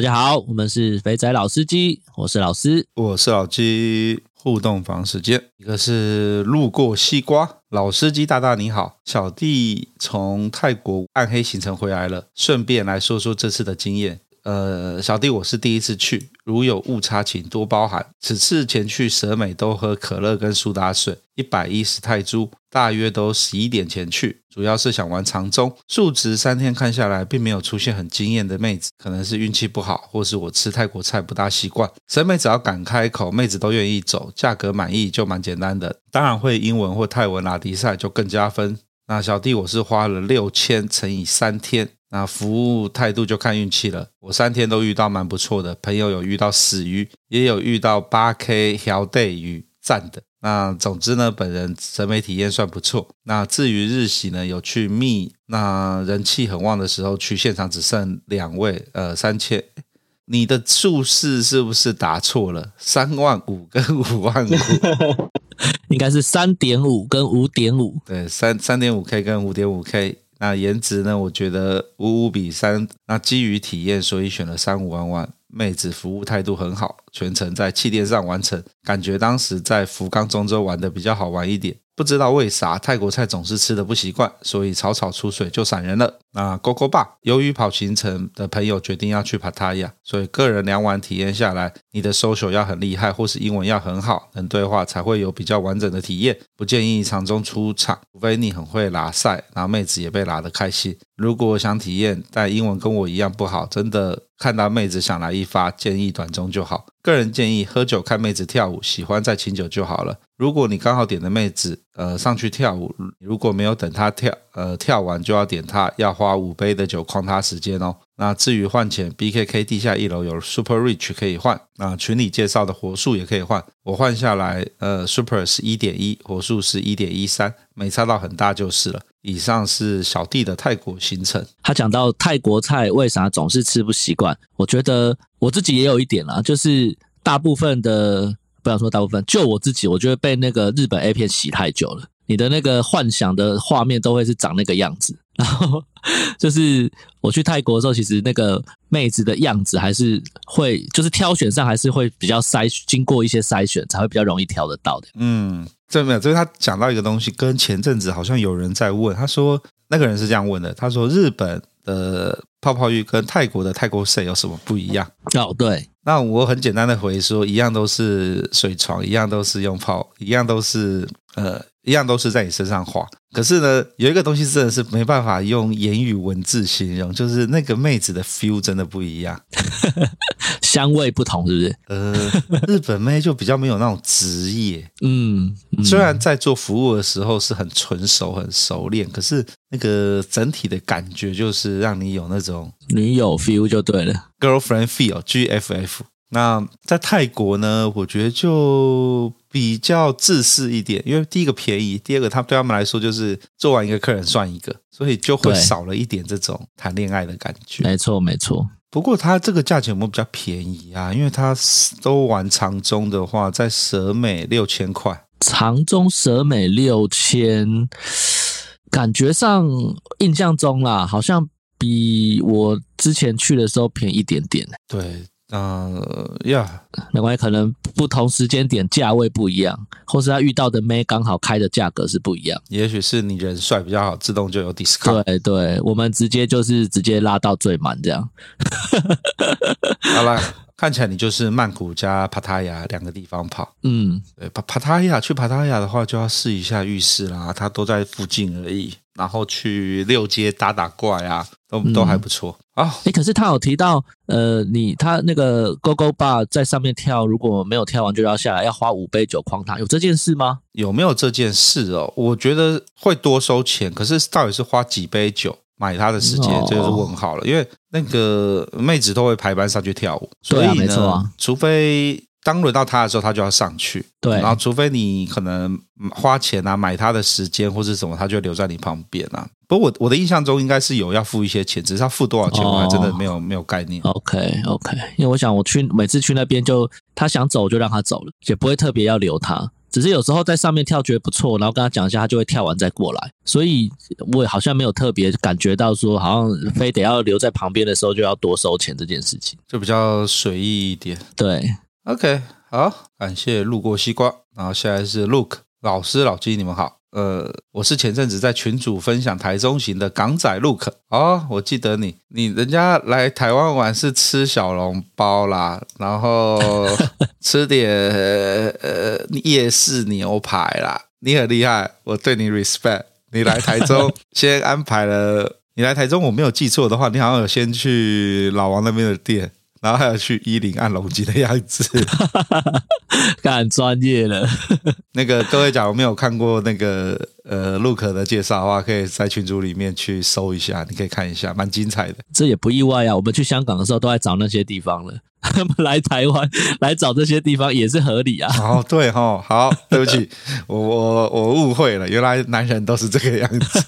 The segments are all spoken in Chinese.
大家好，我们是肥仔老司机，我是老司，我是老鸡。互动房时间，一个是路过西瓜，老司机大大你好，小弟从泰国暗黑行程回来了，顺便来说说这次的经验。呃，小弟我是第一次去，如有误差请多包涵。此次前去蛇美都喝可乐跟苏打水，一百一十泰铢，大约都十一点前去，主要是想玩长中。数值三天看下来，并没有出现很惊艳的妹子，可能是运气不好，或是我吃泰国菜不大习惯。蛇美只要敢开口，妹子都愿意走，价格满意就蛮简单的。当然会英文或泰文拉迪赛就更加分。那小弟我是花了六千乘以三天。那服务态度就看运气了。我三天都遇到蛮不错的，朋友有遇到死鱼，也有遇到八 K 条带鱼赞的。那总之呢，本人审美体验算不错。那至于日喜呢，有去密，那人气很旺的时候去现场只剩两位，呃，三千。你的数字是不是打错了？三万五跟五万五，应该是三点五跟五点五。对，三三点五 K 跟五点五 K。那颜值呢？我觉得五五比三。那基于体验，所以选了三五玩玩。妹子服务态度很好，全程在气垫上完成，感觉当时在福冈中州玩的比较好玩一点。不知道为啥泰国菜总是吃的不习惯，所以草草出水就闪人了。那勾勾吧，由于跑行程的朋友决定要去帕塔亚，所以个人两晚体验下来，你的 social 要很厉害，或是英文要很好，能对话才会有比较完整的体验。不建议长中出场，除非你很会拉赛，然后妹子也被拉得开心。如果想体验，但英文跟我一样不好，真的看到妹子想来一发，建议短中就好。个人建议喝酒看妹子跳舞，喜欢再请酒就好了。如果你刚好点的妹子，呃，上去跳舞，如果没有等他跳，呃，跳完就要点他，要花五杯的酒框他时间哦。那至于换钱，BKK 地下一楼有 Super Rich 可以换，那群里介绍的火速也可以换。我换下来，呃，Super 是一点一，火速是一点一三，没差到很大就是了。以上是小弟的泰国行程。他讲到泰国菜为啥总是吃不习惯，我觉得我自己也有一点啦，就是大部分的。不想说大部分，就我自己，我觉得被那个日本 A 片洗太久了。你的那个幻想的画面都会是长那个样子，然后就是我去泰国的时候，其实那个妹子的样子还是会，就是挑选上还是会比较筛，经过一些筛选才会比较容易挑得到的。嗯，这没有，就是他讲到一个东西，跟前阵子好像有人在问，他说那个人是这样问的，他说日本的泡泡浴跟泰国的泰国 sex 有什么不一样？哦，对。那我很简单的回说，一样都是水床，一样都是用泡，一样都是呃，一样都是在你身上画。可是呢，有一个东西真的是没办法用言语文字形容，就是那个妹子的 feel 真的不一样，香味不同，是不是？呃，日本妹就比较没有那种职业，嗯，嗯，虽然在做服务的时候是很纯熟、很熟练，可是那个整体的感觉就是让你有那种女友 feel 就对了，girlfriend feel，GFF。那在泰国呢，我觉得就比较自私一点，因为第一个便宜，第二个他对他们来说就是做完一个客人算一个，所以就会少了一点这种谈恋爱的感觉。没错，没错。不过他这个价钱有没有比较便宜啊？因为他都玩长中的话，在蛇美六千块，长中蛇美六千，感觉上印象中啦，好像比我之前去的时候便宜一点点。对。呃呀，没关系，可能不同时间点价位不一样，或是他遇到的妹刚好开的价格是不一样。也许是你人帅比较好，自动就有 discount。对对，我们直接就是直接拉到最满这样。好了，看起来你就是曼谷加帕塔亚两个地方跑。嗯，对，帕帕塔亚去帕塔亚的话，就要试一下浴室啦，它都在附近而已。然后去六街打打怪啊，都都还不错啊。哎、嗯，可是他有提到，呃，你他那个 GoGo Bar 在上面跳，如果没有跳完就要下来，要花五杯酒框他，有这件事吗？有没有这件事哦？我觉得会多收钱，可是到底是花几杯酒买他的时间，这就是问号了。因为那个妹子都会排班上去跳舞，所以呢，对啊，啊，除非当轮到他的时候，他就要上去。对，然后除非你可能花钱啊买他的时间或是什么，他就留在你旁边啊。不过我我的印象中应该是有要付一些钱，只是他付多少钱我还真的没有、哦、没有概念。OK OK，因为我想我去每次去那边就他想走就让他走了，也不会特别要留他。只是有时候在上面跳觉得不错，然后跟他讲一下，他就会跳完再过来。所以我也好像没有特别感觉到说，好像非得要留在旁边的时候就要多收钱这件事情，就比较随意一点。对，OK，好，感谢路过西瓜，然后现在是 Look 老师老鸡，你们好。呃，我是前阵子在群主分享台中行的港仔 Look 哦，我记得你，你人家来台湾玩是吃小笼包啦，然后 吃点呃夜市牛排啦，你很厉害，我对你 respect。你来台中 先安排了，你来台中我没有记错的话，你好像有先去老王那边的店。然后还有去一零按龙筋的样子，干专业了。那个各位，假如没有看过那个呃 Look 的介绍的话，可以在群组里面去搜一下，你可以看一下，蛮精彩的。这也不意外啊，我们去香港的时候都在找那些地方了。他 们来台湾来找这些地方也是合理啊。哦，对哈、哦，好，对不起，我我我误会了，原来男人都是这个样子，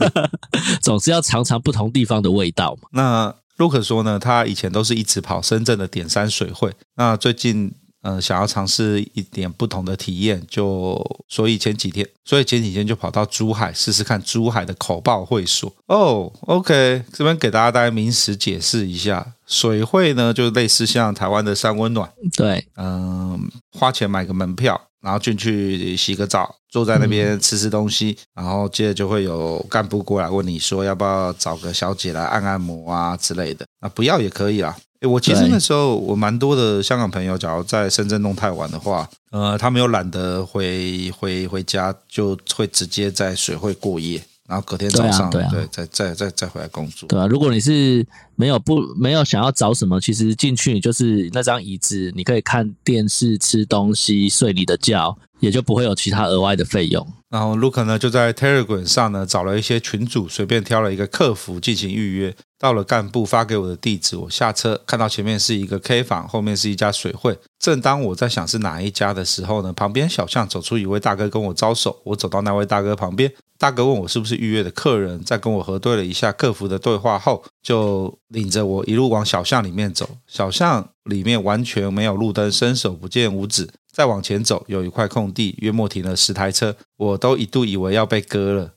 总是要尝尝不同地方的味道嘛。那。Look 说呢，他以前都是一直跑深圳的点山水会，那最近呃想要尝试一点不同的体验，就所以前几天，所以前几天就跑到珠海试试看珠海的口报会所。哦，OK，这边给大家大概名词解释一下，水会呢就类似像台湾的三温暖，对，嗯、呃，花钱买个门票。然后进去洗个澡，坐在那边吃吃东西，嗯、然后接着就会有干部过来问你说要不要找个小姐来按按摩啊之类的。那不要也可以啊。诶，我其实那时候我蛮多的香港朋友，假如在深圳弄太晚的话，呃，他们又懒得回回回家，就会直接在水会过夜。然后隔天早上，对，再再再再回来工作。对啊，如果你是没有不没有想要找什么，其实进去就是那张椅子，你可以看电视、吃东西、睡你的觉，也就不会有其他额外的费用。然后 Luke 呢就在 Telegram 上呢找了一些群主，随便挑了一个客服进行预约。到了干部发给我的地址，我下车看到前面是一个 K 房，后面是一家水会。正当我在想是哪一家的时候呢，旁边小巷走出一位大哥跟我招手。我走到那位大哥旁边，大哥问我是不是预约的客人，在跟我核对了一下客服的对话后，就领着我一路往小巷里面走。小巷里面完全没有路灯，伸手不见五指。再往前走，有一块空地，约莫停了十台车，我都一度以为要被割了。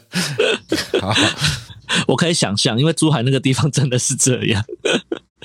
好。我可以想象，因为珠海那个地方真的是这样。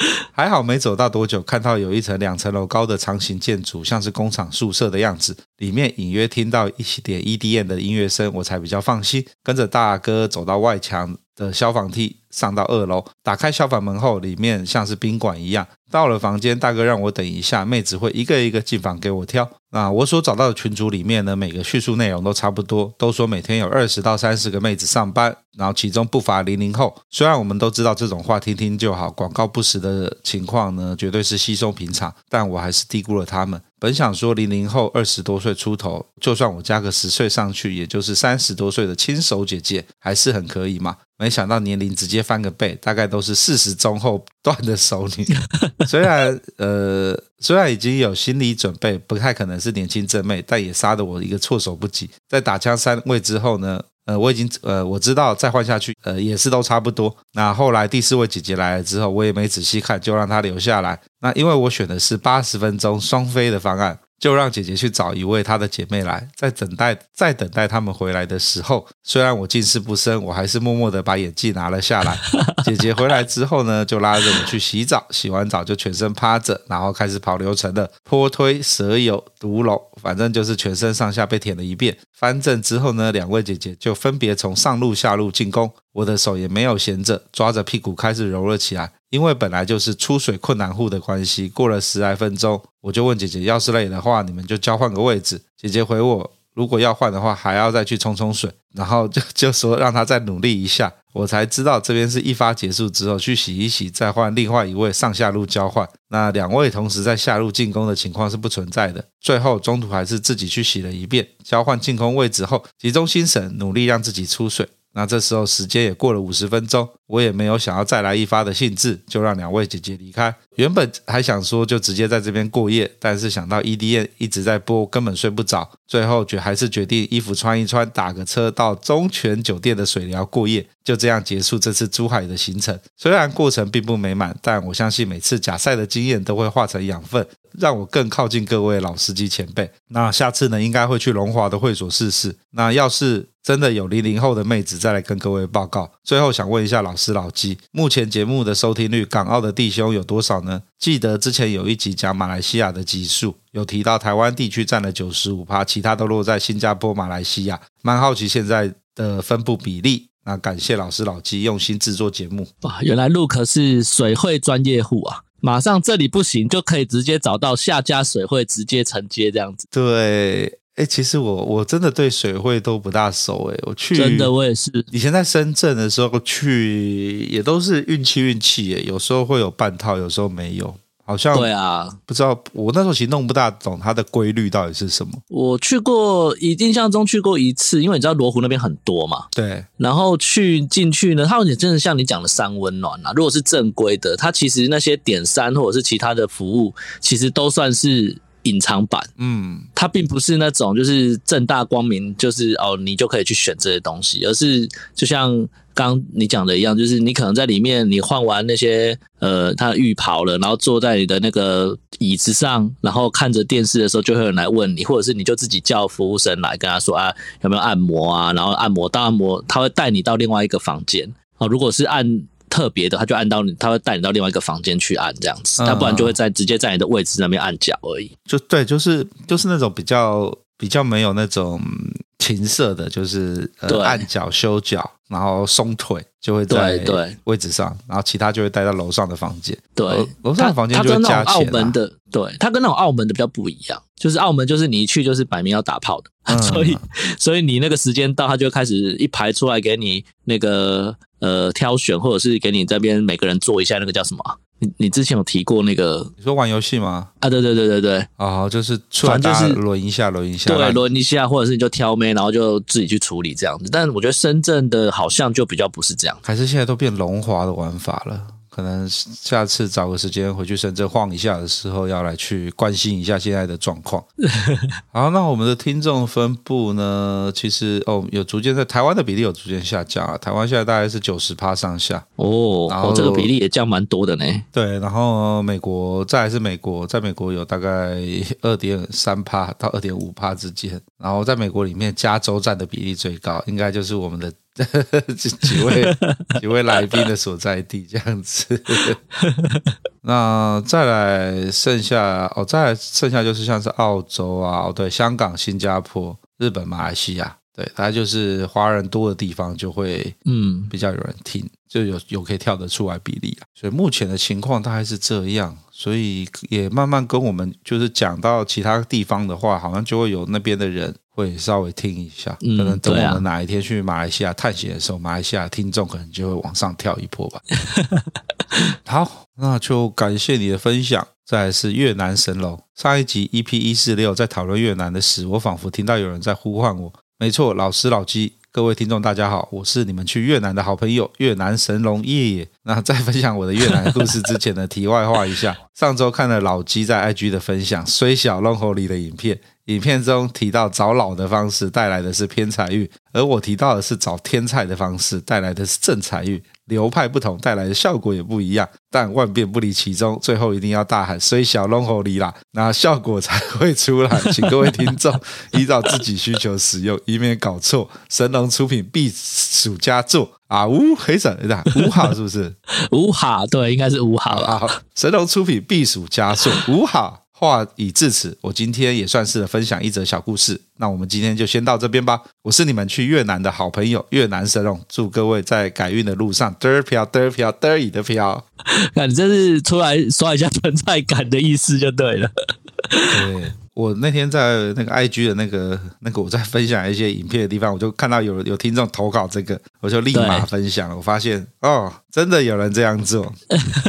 还好没走到多久，看到有一层两层楼高的长形建筑，像是工厂宿舍的样子，里面隐约听到一点 EDM 的音乐声，我才比较放心。跟着大哥走到外墙的消防梯，上到二楼，打开消防门后，里面像是宾馆一样。到了房间，大哥让我等一下，妹子会一个一个进房给我挑。那我所找到的群组里面呢，每个叙述内容都差不多，都说每天有二十到三十个妹子上班，然后其中不乏零零后。虽然我们都知道这种话听听就好，广告不实的情况呢，绝对是稀松平常，但我还是低估了他们。本想说零零后二十多岁出头，就算我加个十岁上去，也就是三十多岁的亲手姐姐，还是很可以嘛。没想到年龄直接翻个倍，大概都是四十中后段的熟女。虽然呃，虽然已经有心理准备，不太可能是年轻正妹，但也杀得我一个措手不及。在打枪三位之后呢，呃，我已经呃，我知道再换下去，呃，也是都差不多。那后来第四位姐姐来了之后，我也没仔细看，就让她留下来。那因为我选的是八十分钟双飞的方案。就让姐姐去找一位她的姐妹来，在等待，在等待他们回来的时候，虽然我近视不深，我还是默默的把眼镜拿了下来。姐姐回来之后呢，就拉着我去洗澡，洗完澡就全身趴着，然后开始跑流程的坡推、蛇游、独龙，反正就是全身上下被舔了一遍。翻正之后呢，两位姐姐就分别从上路下路进攻，我的手也没有闲着，抓着屁股开始揉了起来。因为本来就是出水困难户的关系，过了十来分钟，我就问姐姐，要是累的话，你们就交换个位置。姐姐回我，如果要换的话，还要再去冲冲水，然后就就说让她再努力一下。我才知道这边是一发结束之后去洗一洗，再换另外一位上下路交换。那两位同时在下路进攻的情况是不存在的。最后中途还是自己去洗了一遍，交换进攻位置后，集中心神，努力让自己出水。那这时候时间也过了五十分钟，我也没有想要再来一发的兴致，就让两位姐姐离开。原本还想说就直接在这边过夜，但是想到 EDM 一直在播，根本睡不着。最后决还是决定衣服穿一穿，打个车到中泉酒店的水疗过夜，就这样结束这次珠海的行程。虽然过程并不美满，但我相信每次假赛的经验都会化成养分，让我更靠近各位老司机前辈。那下次呢，应该会去龙华的会所试试。那要是真的有零零后的妹子，再来跟各位报告。最后想问一下老师老鸡，目前节目的收听率，港澳的弟兄有多少呢？记得之前有一集讲马来西亚的集数，有提到台湾地区占了九十五趴，其他都落在新加坡、马来西亚。蛮好奇现在的分布比例。那感谢老师老纪用心制作节目。哇，原来 Luke 是水会专业户啊！马上这里不行，就可以直接找到下家水会直接承接这样子。对。哎，其实我我真的对水会都不大熟哎，我去真的我也是。以前在深圳的时候去，也都是运气运气哎，有时候会有半套，有时候没有，好像对啊，不知道我那时候其实弄不大懂它的规律到底是什么。我去过，印象中去过一次，因为你知道罗湖那边很多嘛，对。然后去进去呢，它有点真的像你讲的三温暖啊。如果是正规的，它其实那些点三或者是其他的服务，其实都算是。隐藏版，嗯，它并不是那种就是正大光明，就是哦，你就可以去选这些东西，而是就像刚你讲的一样，就是你可能在里面，你换完那些呃，他的浴袍了，然后坐在你的那个椅子上，然后看着电视的时候，就会有人来问你，或者是你就自己叫服务生来跟他说啊，有没有按摩啊，然后按摩到按摩，他会带你到另外一个房间。哦，如果是按。特别的，他就按到你，他会带你到另外一个房间去按这样子，他不然就会在直接在你的位置那边按脚而已。就对，就是就是那种比较比较没有那种情色的，就是、呃、按脚修脚，然后松腿就会在位置上，然后其他就会带到楼上的房间。对，楼上的房间就会加钱、啊。澳门的，对，他跟那种澳门的比较不一样，就是澳门就是你一去就是摆明要打炮的，嗯、所以所以你那个时间到，他就开始一排出来给你那个。呃，挑选或者是给你这边每个人做一下那个叫什么？你你之前有提过那个？你说玩游戏吗？啊，对对对对对，哦，就是反正就是轮一下，轮一下，对，轮一下，或者是你就挑妹，然后就自己去处理这样子。但是我觉得深圳的好像就比较不是这样，还是现在都变龙华的玩法了。可能下次找个时间回去深圳晃一下的时候，要来去关心一下现在的状况。好，那我们的听众分布呢？其实哦，有逐渐在台湾的比例有逐渐下降啊。台湾现在大概是九十趴上下哦，然后、哦、这个比例也降蛮多的呢。对，然后美国再来是美国，在美国有大概二点三趴到二点五趴之间。然后在美国里面，加州占的比例最高，应该就是我们的。几位几位来宾的所在地这样子，那再来剩下哦，再来剩下就是像是澳洲啊，哦对，香港、新加坡、日本、马来西亚，对，大概就是华人多的地方就会嗯比较有人听，就有有可以跳得出来比例啊。所以目前的情况大概是这样，所以也慢慢跟我们就是讲到其他地方的话，好像就会有那边的人。会稍微听一下，可能等我们哪一天去马来西亚探险的时候，马来西亚听众可能就会往上跳一波吧。好，那就感谢你的分享。再来是越南神龙，上一集 EP 一四六在讨论越南的事，我仿佛听到有人在呼唤我。没错，老师老鸡，各位听众大家好，我是你们去越南的好朋友越南神龙爷爷。那在分享我的越南故事之前呢，题外话一下，上周看了老鸡在 IG 的分享，虽小龙猴里的影片。影片中提到找老的方式带来的是偏财运，而我提到的是找天菜的方式带来的是正财运。流派不同，带来的效果也不一样，但万变不离其宗。最后一定要大喊“虽小龙猴里啦”，那效果才会出来。请各位听众依照自己需求使用，以免搞错。神龙出品必属佳作啊！呜，黑色对吧？五好是不是？五好，对，应该是五好啊。神龙出品必属佳作，五 好。话已至此，我今天也算是分享一则小故事。那我们今天就先到这边吧。我是你们去越南的好朋友越南神龙，祝各位在改运的路上得飘得飘得意的飘。那你这是出来刷一下存在感的意思就对了。对。我那天在那个 IG 的那个那个我在分享一些影片的地方，我就看到有有听众投稿这个，我就立马分享了。我发现哦，真的有人这样做。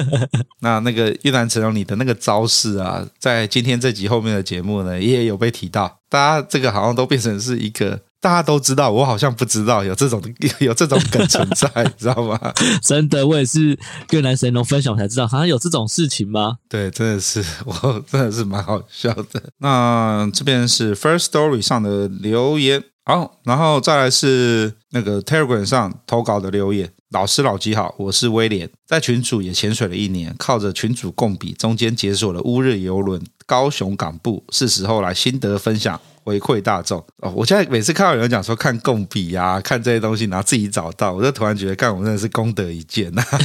那那个越南成龙你的那个招式啊，在今天这集后面的节目呢，也有被提到。大家这个好像都变成是一个大家都知道，我好像不知道有这种 有这种梗存在，你知道吗？真的，我也是越南神龙分享才知道，好像有这种事情吗？对，真的是，我真的是蛮好笑的。那这边是 First Story 上的留言，好，然后再来是那个 Telegram 上投稿的留言。老师老鸡好，我是威廉，在群主也潜水了一年，靠着群主共笔，中间解锁了乌日邮轮高雄港部，是时候来心得分享，回馈大众哦。我现在每次看到有人讲说看共笔呀、啊，看这些东西，然后自己找到，我就突然觉得，干我真的是功德一件呐、啊，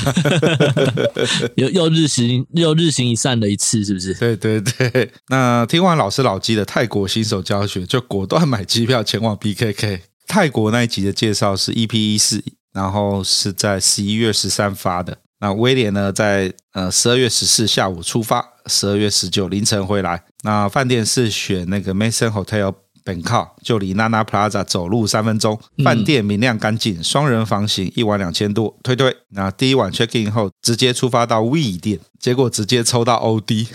又又日行又日行一善的一次，是不是？对对对。那听完老师老鸡的泰国新手教学，就果断买机票前往 BKK。泰国那一集的介绍是 EP 一四。然后是在十一月十三发的。那威廉呢，在呃十二月十四下午出发，十二月十九凌晨回来。那饭店是选那个 Mason Hotel Bangkok，就离娜娜 Plaza 走路三分钟。饭店明亮干净，双人房型，一晚两千多，推推。那第一晚 check in 后，直接出发到 We 店，结果直接抽到 OD，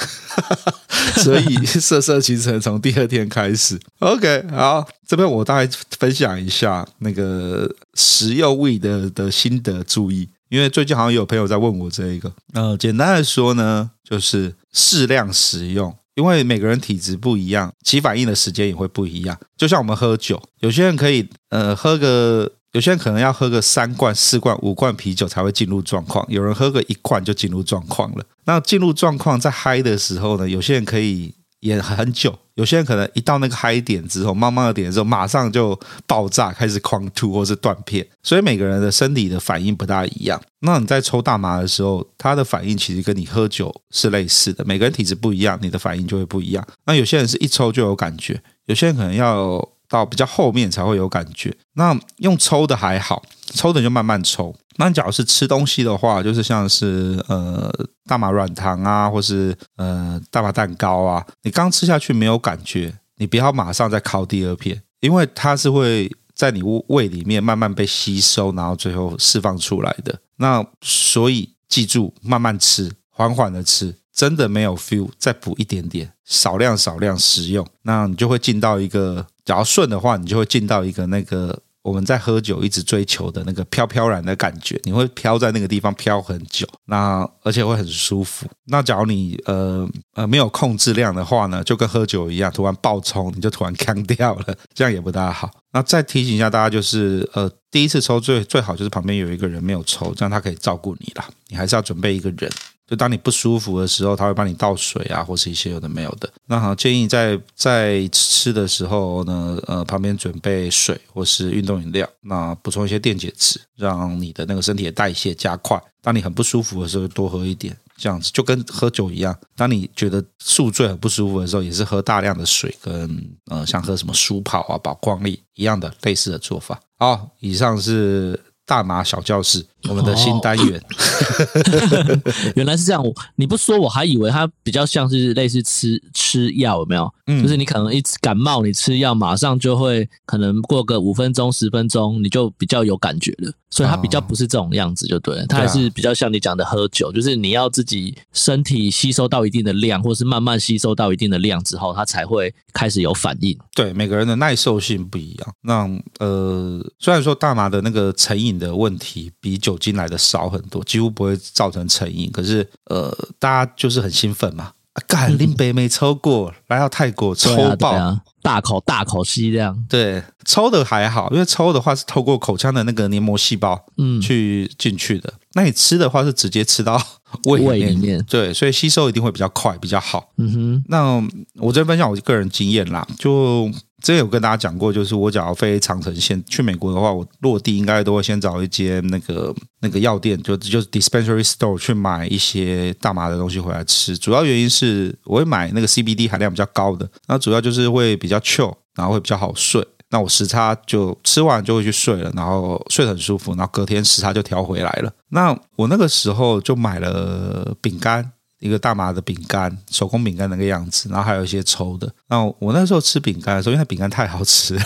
所以色色行程从第二天开始。OK，好，这边我大概分享一下那个食用 We 的的心得注意，因为最近好像有朋友在问我这一个。呃，简单的说呢，就是适量食用。因为每个人体质不一样，起反应的时间也会不一样。就像我们喝酒，有些人可以呃喝个，有些人可能要喝个三罐、四罐、五罐啤酒才会进入状况，有人喝个一罐就进入状况了。那进入状况在嗨的时候呢，有些人可以。也很久，有些人可能一到那个嗨点之后，慢慢的点之后，马上就爆炸，开始狂吐或是断片。所以每个人的身体的反应不大一样。那你在抽大麻的时候，他的反应其实跟你喝酒是类似的。每个人体质不一样，你的反应就会不一样。那有些人是一抽就有感觉，有些人可能要到比较后面才会有感觉。那用抽的还好，抽的就慢慢抽。那假如是吃东西的话，就是像是呃大麻软糖啊，或是呃大麻蛋糕啊，你刚吃下去没有感觉，你不要马上再烤第二片，因为它是会在你胃里面慢慢被吸收，然后最后释放出来的。那所以记住，慢慢吃，缓缓的吃，真的没有 feel，再补一点点，少量少量食用，那你就会进到一个，假如顺的话，你就会进到一个那个。我们在喝酒一直追求的那个飘飘然的感觉，你会飘在那个地方飘很久，那而且会很舒服。那假如你呃呃没有控制量的话呢，就跟喝酒一样，突然爆冲，你就突然干掉了，这样也不大好。那再提醒一下大家，就是呃第一次抽最最好就是旁边有一个人没有抽，这样他可以照顾你啦。你还是要准备一个人。就当你不舒服的时候，他会帮你倒水啊，或是一些有的没有的。那好，建议在在吃的时候呢，呃，旁边准备水或是运动饮料，那补充一些电解质，让你的那个身体的代谢加快。当你很不舒服的时候，多喝一点，这样子就跟喝酒一样。当你觉得宿醉很不舒服的时候，也是喝大量的水，跟呃，像喝什么舒跑啊、宝矿力一样的类似的做法。好，以上是。大麻小教室，我们的新单元，哦、原来是这样。你不说，我还以为它比较像是类似吃吃药，有没有？嗯，就是你可能一感冒，你吃药马上就会，可能过个五分钟、十分钟，你就比较有感觉了。所以它比较不是这种样子，就对了。它还是比较像你讲的喝酒，就是你要自己身体吸收到一定的量，或是慢慢吸收到一定的量之后，它才会开始有反应。对，每个人的耐受性不一样。那呃，虽然说大麻的那个成瘾的问题比酒精来的少很多，几乎不会造成成瘾。可是呃，大家就是很兴奋嘛，啊，干林北没抽过，嗯、来到泰国抽爆，啊啊，大口大口吸这样。对，抽的还好，因为抽的话是透过口腔的那个黏膜细胞嗯去进去的。那你吃的话是直接吃到 胃里面，胃里面，对，所以吸收一定会比较快，比较好。嗯哼，那我这边分享我个人经验啦，就。之前有跟大家讲过，就是我假如飞长城线去美国的话，我落地应该都会先找一间那个那个药店，就就是 dispensary store 去买一些大麻的东西回来吃。主要原因是我会买那个 CBD 含量比较高的，那主要就是会比较 chill，然后会比较好睡。那我时差就吃完就会去睡了，然后睡得很舒服，然后隔天时差就调回来了。那我那个时候就买了饼干。一个大麻的饼干，手工饼干那个样子，然后还有一些抽的。然后我那时候吃饼干的时候，因为饼干太好吃了，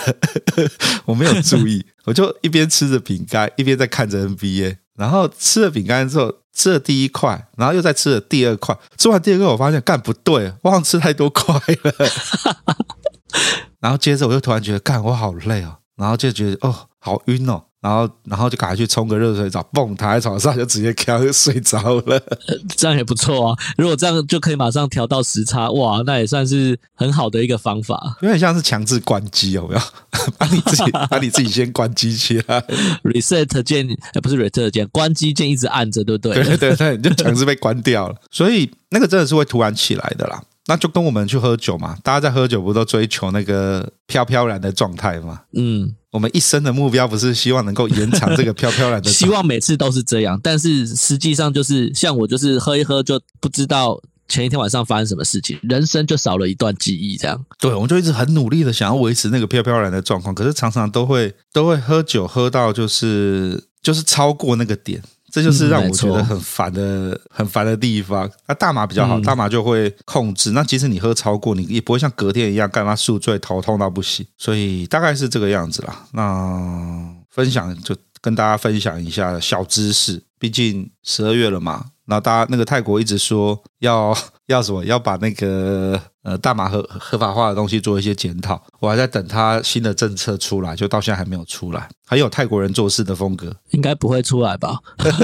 我没有注意，我就一边吃着饼干，一边在看着 NBA。然后吃了饼干之后，吃了第一块，然后又再吃了第二块。吃完第二个，我发现干不对，我好像吃太多块了。然后接着我又突然觉得，干我好累哦。然后就觉得哦，好晕哦。然后，然后就赶快去冲个热水澡，蹦，躺在床上就直接开就睡着了。这样也不错啊！如果这样就可以马上调到时差，哇，那也算是很好的一个方法。有点像是强制关机，有没有？把你自己，把你自己先关机起来。Reset 键，呃，不是 Reset 键，关机键一直按着，对不对？对对对，你就强制被关掉了。所以那个真的是会突然起来的啦。那就跟我们去喝酒嘛，大家在喝酒不都追求那个飘飘然的状态吗？嗯。我们一生的目标不是希望能够延长这个飘飘然的，希望每次都是这样，但是实际上就是像我，就是喝一喝就不知道前一天晚上发生什么事情，人生就少了一段记忆，这样。对，我们就一直很努力的想要维持那个飘飘然的状况，可是常常都会都会喝酒喝到就是就是超过那个点。这就是让我觉得很烦的、嗯、很烦的地方。那大麻比较好，大麻就会控制。那即使你喝超过，你也不会像隔天一样干嘛宿醉、头痛到不行。所以大概是这个样子啦。那分享就跟大家分享一下小知识，毕竟十二月了嘛。那大家那个泰国一直说要要什么，要把那个。呃，大麻合合法化的东西做一些检讨，我还在等他新的政策出来，就到现在还没有出来。还有泰国人做事的风格，应该不会出来吧？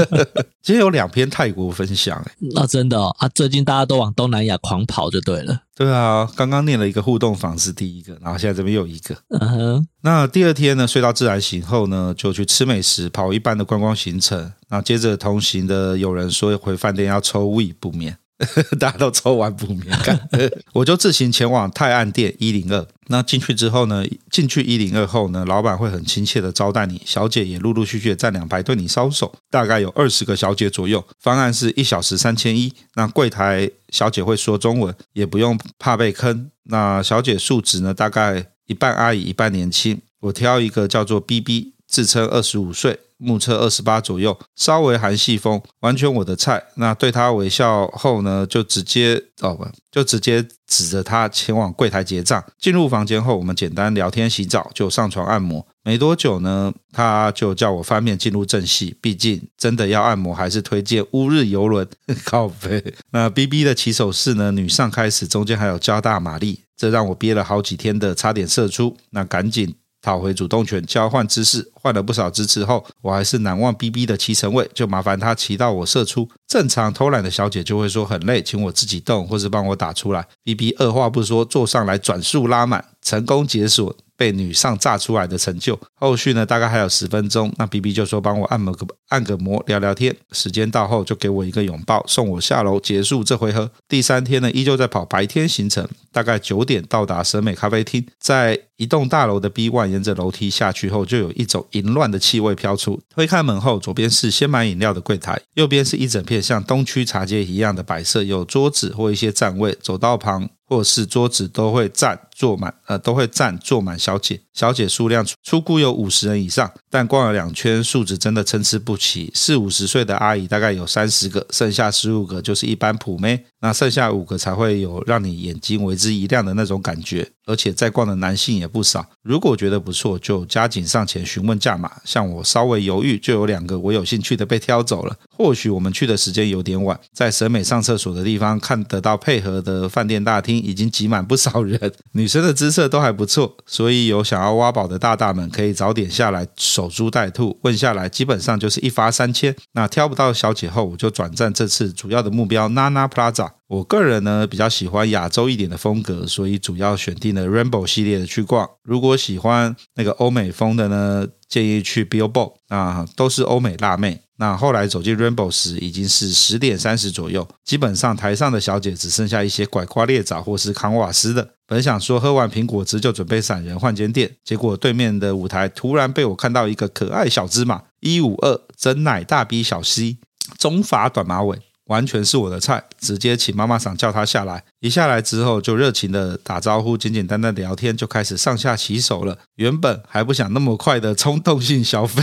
今天有两篇泰国分享，欸，那、啊、真的哦啊，最近大家都往东南亚狂跑就对了。对啊，刚刚念了一个互动房是第一个，然后现在这边又一个。嗯哼，那第二天呢，睡到自然醒后呢，就去吃美食，跑一半的观光行程。那接着同行的有人说回饭店要抽 weed 不眠。大家都抽完不敏感，我就自行前往泰安店一零二。那进去之后呢，进去一零二后呢，老板会很亲切的招待你，小姐也陆陆续续站两排对你搔首，大概有二十个小姐左右。方案是一小时三千一。那柜台小姐会说中文，也不用怕被坑。那小姐素质呢，大概一半阿姨一半年轻。我挑一个叫做 BB，自称二十五岁。目测二十八左右，稍微韩系风，完全我的菜。那对他微笑后呢，就直接哦不，就直接指着他前往柜台结账。进入房间后，我们简单聊天、洗澡，就上床按摩。没多久呢，他就叫我翻面进入正戏。毕竟真的要按摩，还是推荐乌日游轮 靠北。那 B B 的起手式呢，女上开始，中间还有加大马力，这让我憋了好几天的差点射出。那赶紧。讨回主动权，交换姿势，换了不少支持后，我还是难忘 BB 的骑乘位，就麻烦他骑到我射出。正常偷懒的小姐就会说很累，请我自己动，或是帮我打出来。BB 二话不说坐上来，转速拉满，成功解锁。被女上炸出来的成就，后续呢，大概还有十分钟，那 B B 就说帮我按摩个按个摩聊聊天，时间到后就给我一个拥抱，送我下楼结束这回合。第三天呢，依旧在跑白天行程，大概九点到达审美咖啡厅，在一栋大楼的 B one 沿着楼梯下去后，就有一种淫乱的气味飘出。推开门后，左边是先买饮料的柜台，右边是一整片像东区茶街一样的摆设，有桌子或一些站位，走道旁。或是桌子都会站坐满，呃，都会站坐满小姐。小姐数量出估有五十人以上，但逛了两圈，数值真的参差不齐。四五十岁的阿姨大概有三十个，剩下十五个就是一般普妹，那剩下五个才会有让你眼睛为之一亮的那种感觉。而且在逛的男性也不少。如果觉得不错，就加紧上前询问价码。像我稍微犹豫，就有两个我有兴趣的被挑走了。或许我们去的时间有点晚，在审美上厕所的地方看得到配合的饭店大厅已经挤满不少人，女生的姿色都还不错，所以有想要挖宝的大大们可以早点下来守株待兔。问下来基本上就是一发三千。那挑不到小姐后，我就转战这次主要的目标 Nana Plaza。我个人呢比较喜欢亚洲一点的风格，所以主要选定了 Rainbow 系列的去逛。如果喜欢那个欧美风的呢，建议去 Billboard 啊，都是欧美辣妹。那后来走进 Rainbow 时，已经是十点三十左右，基本上台上的小姐只剩下一些拐瓜裂枣或是扛瓦斯的。本想说喝完苹果汁就准备闪人换间店，结果对面的舞台突然被我看到一个可爱小芝麻，一五二真奶大 B 小 C，中法短马尾。完全是我的菜，直接请妈妈桑叫他下来。一下来之后，就热情的打招呼，简简单单的聊天，就开始上下其手了。原本还不想那么快的冲动性消费，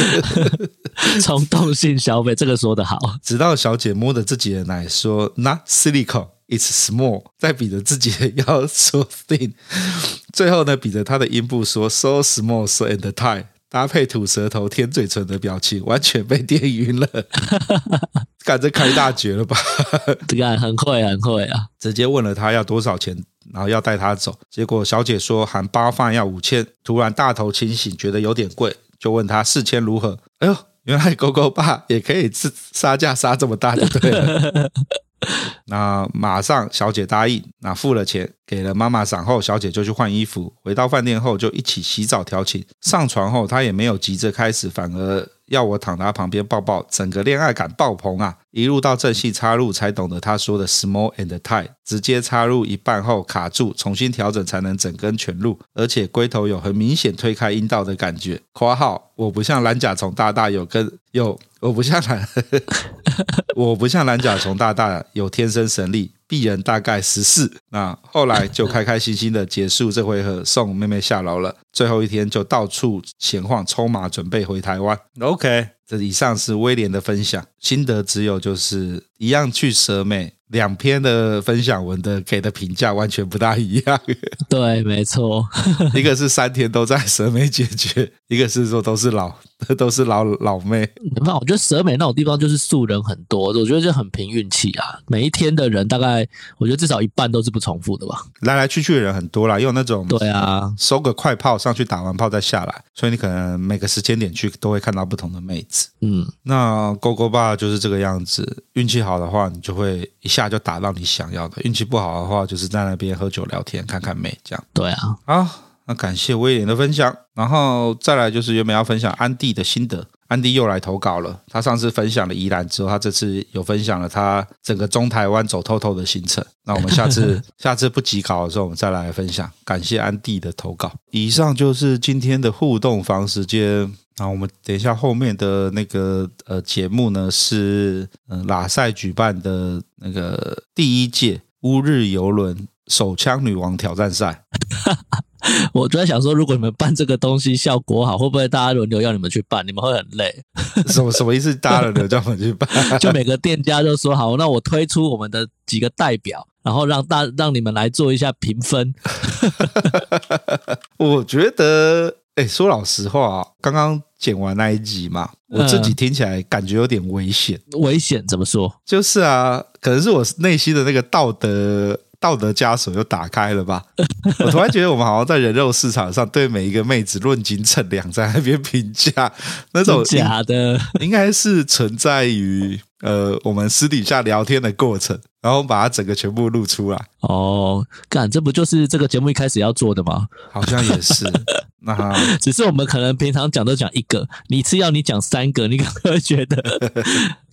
冲动性消费这个说得好。直到小姐摸着自己的奶说 “Not silicone, it's small”，再比着自己的腰说 “thin”，最后呢，比着她的阴部说 “so small, so and tight”。搭配吐舌头、舔嘴唇的表情，完全被电晕了。感觉开大绝了吧？这个很会，很会啊！直接问了他要多少钱然后要带他走。结果小姐说含包饭要五千，突然大头清醒，觉得有点贵，就问他四千如何？哎呦，原来狗狗爸也可以杀杀价杀这么大，就对了。那马上小姐答应，那付了钱，给了妈妈赏后，小姐就去换衣服。回到饭店后，就一起洗澡调情。上床后，她也没有急着开始，反而要我躺她旁边抱抱，整个恋爱感爆棚啊！一路到正戏插入，才懂得她说的 small and tight，直接插入一半后卡住，重新调整才能整根全入，而且龟头有很明显推开阴道的感觉。括号我不像蓝甲虫大大有跟有，我不像蓝，我不像蓝甲虫大大有天生神力。鄙人大概十四，那后来就开开心心的结束这回合，送妹妹下楼了。最后一天就到处闲晃，抽马准备回台湾。OK，这以上是威廉的分享心得，只有就是一样去蛇美。两篇的分享文的给的评价完全不大一样。对，没错，一个是三天都在蛇美解决，一个是说都是老 都是老老妹。那我觉得蛇美那种地方就是素人很多，我觉得就很凭运气啊。每一天的人大概，我觉得至少一半都是不重复的吧。来来去去的人很多啦，用那种对啊，收个快炮上去打完炮再下来，所以你可能每个时间点去都会看到不同的妹子。嗯，那勾勾吧就是这个样子，运气好的话，你就会一下。就打到你想要的，运气不好的话，就是在那边喝酒聊天，看看妹这样。对啊，好，那感谢威廉的分享，然后再来就是原本要分享安迪的心得，安迪又来投稿了。他上次分享了宜兰之后，他这次有分享了他整个中台湾走透透的行程。那我们下次 下次不急稿的时候，我们再来分享。感谢安迪的投稿。以上就是今天的互动房时间。那我们等一下后面的那个呃节目呢，是嗯拉赛举办的那个第一届乌日游轮手枪女王挑战赛。我就在想说，如果你们办这个东西效果好，会不会大家轮流要你们去办？你们会很累。什么什么意思？大家轮流叫我们去办？就每个店家就说好，那我推出我们的几个代表，然后让大让你们来做一下评分。我觉得。哎，说老实话，刚刚剪完那一集嘛，我自己听起来感觉有点危险。嗯，危险怎么说？就是啊，可能是我内心的那个道德道德枷锁又打开了吧。我突然觉得我们好像在人肉市场上对每一个妹子论斤称两，在那边评价 那种假的，应该是存在于呃我们私底下聊天的过程。然后把它整个全部录出来哦，干，这不就是这个节目一开始要做的吗？好像也是，那只是我们可能平常讲都讲一个，你一次要你讲三个，你可能会觉得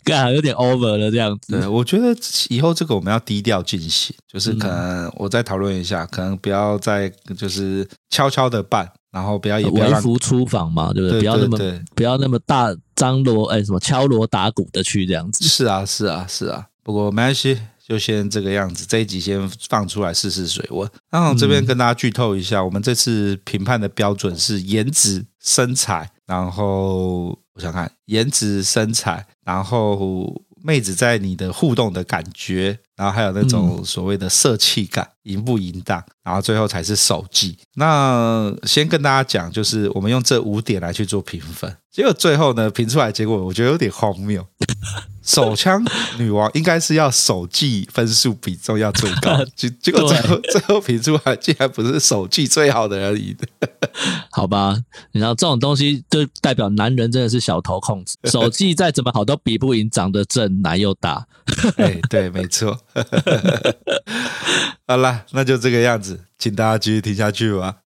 干有点 over 了这样子。对，我觉得以后这个我们要低调进行，就是可能我再讨论一下，可能不要再就是悄悄的办，然后不要也不要微服出访嘛，对不对？不要那么不要那么大张锣哎什么敲锣打鼓的去这样子。是啊，是啊，是啊，不过没关系。就先这个样子，这一集先放出来试试水温。然后这边跟大家剧透一下，嗯、我们这次评判的标准是颜值、身材，然后我想看颜值、身材，然后妹子在你的互动的感觉，然后还有那种所谓的色气感，淫不淫荡，然后最后才是手技。那先跟大家讲，就是我们用这五点来去做评分，结果最后呢，评出来结果我觉得有点荒谬。手枪女王应该是要手技分数比重要最高，结结果最后 最后评出来竟然不是手技最好的而已。好吧，你知道这种东西就代表男人真的是小头控制，手技再怎么好都比不赢长得正、奶又大。哎，对，没错。好了，那就这个样子，请大家继续听下去吧。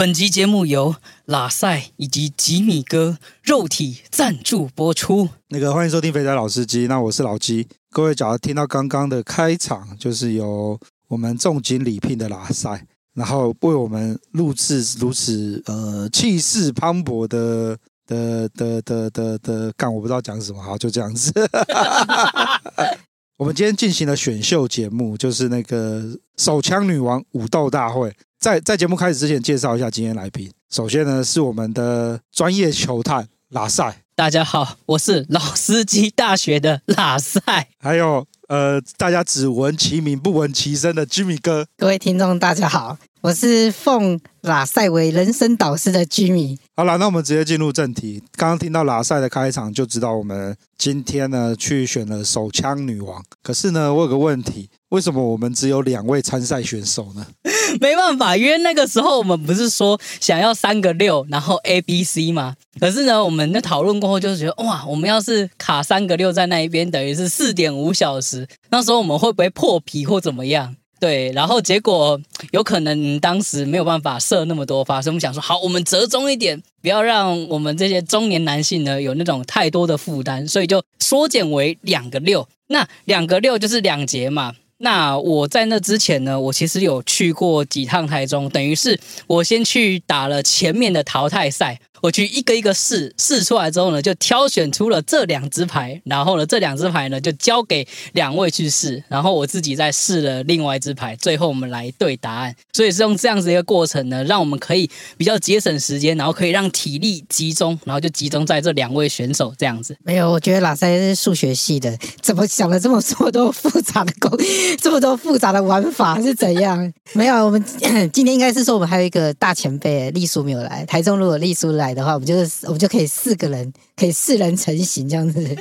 本集节目由喇赛以及吉米哥肉体赞助播出。那个欢迎收听肥仔老司机，那我是老鸡。各位，假如听到刚刚的开场，就是由我们重金礼聘的喇塞，然后为我们录制如此呃气势磅礴的的的的的的干，我不知道讲什么，好，就这样子。我们今天进行了选秀节目，就是那个手枪女王武斗大会。在在节目开始之前，介绍一下今天来宾。首先呢，是我们的专业球探拉塞。大家好，我是老司机大学的拉塞。还有呃，大家只闻其名不闻其声的 Jimmy 哥。各位听众，大家好，我是奉拉塞为人生导师的 Jimmy。好了，那我们直接进入正题。刚刚听到拉塞的开场，就知道我们今天呢去选了手枪女王。可是呢，我有个问题，为什么我们只有两位参赛选手呢？没办法，因为那个时候我们不是说想要三个六，然后 A、B、C 嘛。可是呢，我们的讨论过后就是觉得，哇，我们要是卡三个六在那一边，等于是四点五小时，那时候我们会不会破皮或怎么样？对，然后结果有可能当时没有办法射那么多发，所以我们想说，好，我们折中一点，不要让我们这些中年男性呢有那种太多的负担，所以就缩减为两个六。那两个六就是两节嘛。那我在那之前呢，我其实有去过几趟台中，等于是我先去打了前面的淘汰赛。我去一个一个试，试出来之后呢，就挑选出了这两只牌，然后呢，这两只牌呢就交给两位去试，然后我自己再试了另外一只牌，最后我们来对答案。所以是用这样子一个过程呢，让我们可以比较节省时间，然后可以让体力集中，然后就集中在这两位选手这样子。没有，我觉得喇赛是数学系的，怎么想了这么多多复杂的工，这么多复杂的玩法是怎样？没有，我们 今天应该是说我们还有一个大前辈丽叔没有来，台中如果丽叔来。的话，我们就是我们就可以四个人，可以四人成型这样子。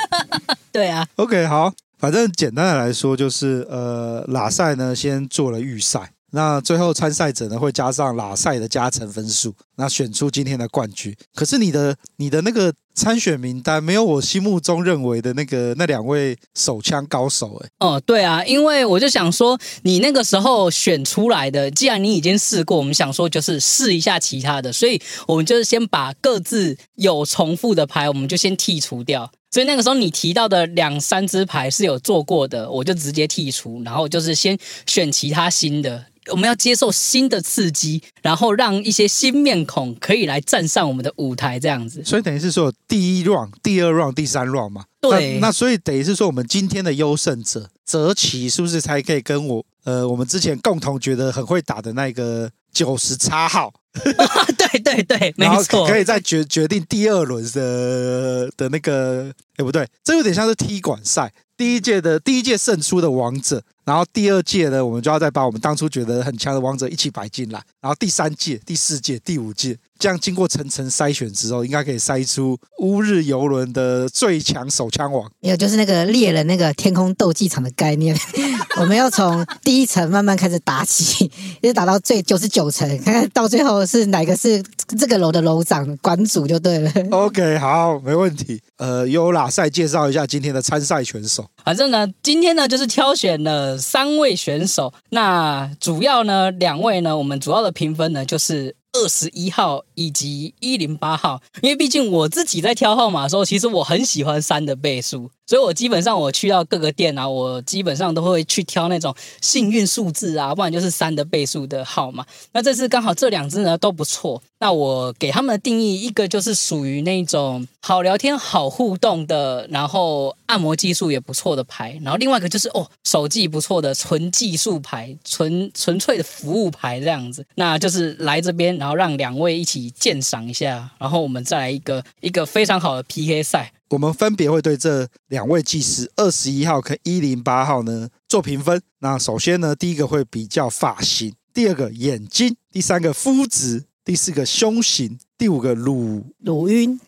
对啊，OK，好，反正简单的来说就是，呃，拉赛呢先做了预赛。那最后参赛者呢会加上喇赛的加成分数，那选出今天的冠军。可是你的你的那个参选名单没有我心目中认为的那个那两位手枪高手哎、欸。哦，对啊，因为我就想说，你那个时候选出来的，既然你已经试过，我们想说就是试一下其他的，所以我们就是先把各自有重复的牌，我们就先剔除掉。所以那个时候你提到的两三支牌是有做过的，我就直接剔除，然后就是先选其他新的。我们要接受新的刺激，然后让一些新面孔可以来站上我们的舞台，这样子。所以等于是说，第一 round、第二 round、第三 round 嘛。对。那，那所以等于是说，我们今天的优胜者泽奇是不是才可以跟我呃，我们之前共同觉得很会打的那个九十叉号？对对对，没错。可以再决决定第二轮的的那个，哎不对，这有点像是踢馆赛，第一届的第一届胜出的王者。然后第二届呢，我们就要再把我们当初觉得很强的王者一起摆进来。然后第三届、第四届、第五届，这样经过层层筛选之后，应该可以筛出乌日游轮的最强手枪王。没有，就是那个猎人那个天空斗技场的概念，我们要从第一层慢慢开始打起，一直打到最九十九层，看 看到最后是哪个是这个楼的楼长、馆主就对了。OK，好，没问题。呃，由喇赛介绍一下今天的参赛选手。反正呢，今天呢就是挑选了三位选手，那主要呢两位呢，我们主要的评分呢就是二十一号以及一零八号，因为毕竟我自己在挑号码的时候，其实我很喜欢三的倍数。所以我基本上我去到各个店啊，我基本上都会去挑那种幸运数字啊，不然就是三的倍数的号码。那这次刚好这两只呢都不错。那我给他们的定义，一个就是属于那种好聊天、好互动的，然后按摩技术也不错的牌。然后另外一个就是哦，手技不错的纯技术牌、纯纯粹的服务牌这样子。那就是来这边，然后让两位一起鉴赏一下，然后我们再来一个一个非常好的 PK 赛。我们分别会对这两位技师二十一号跟一零八号呢做评分。那首先呢，第一个会比较发型，第二个眼睛，第三个肤质，第四个胸型，第五个乳乳晕。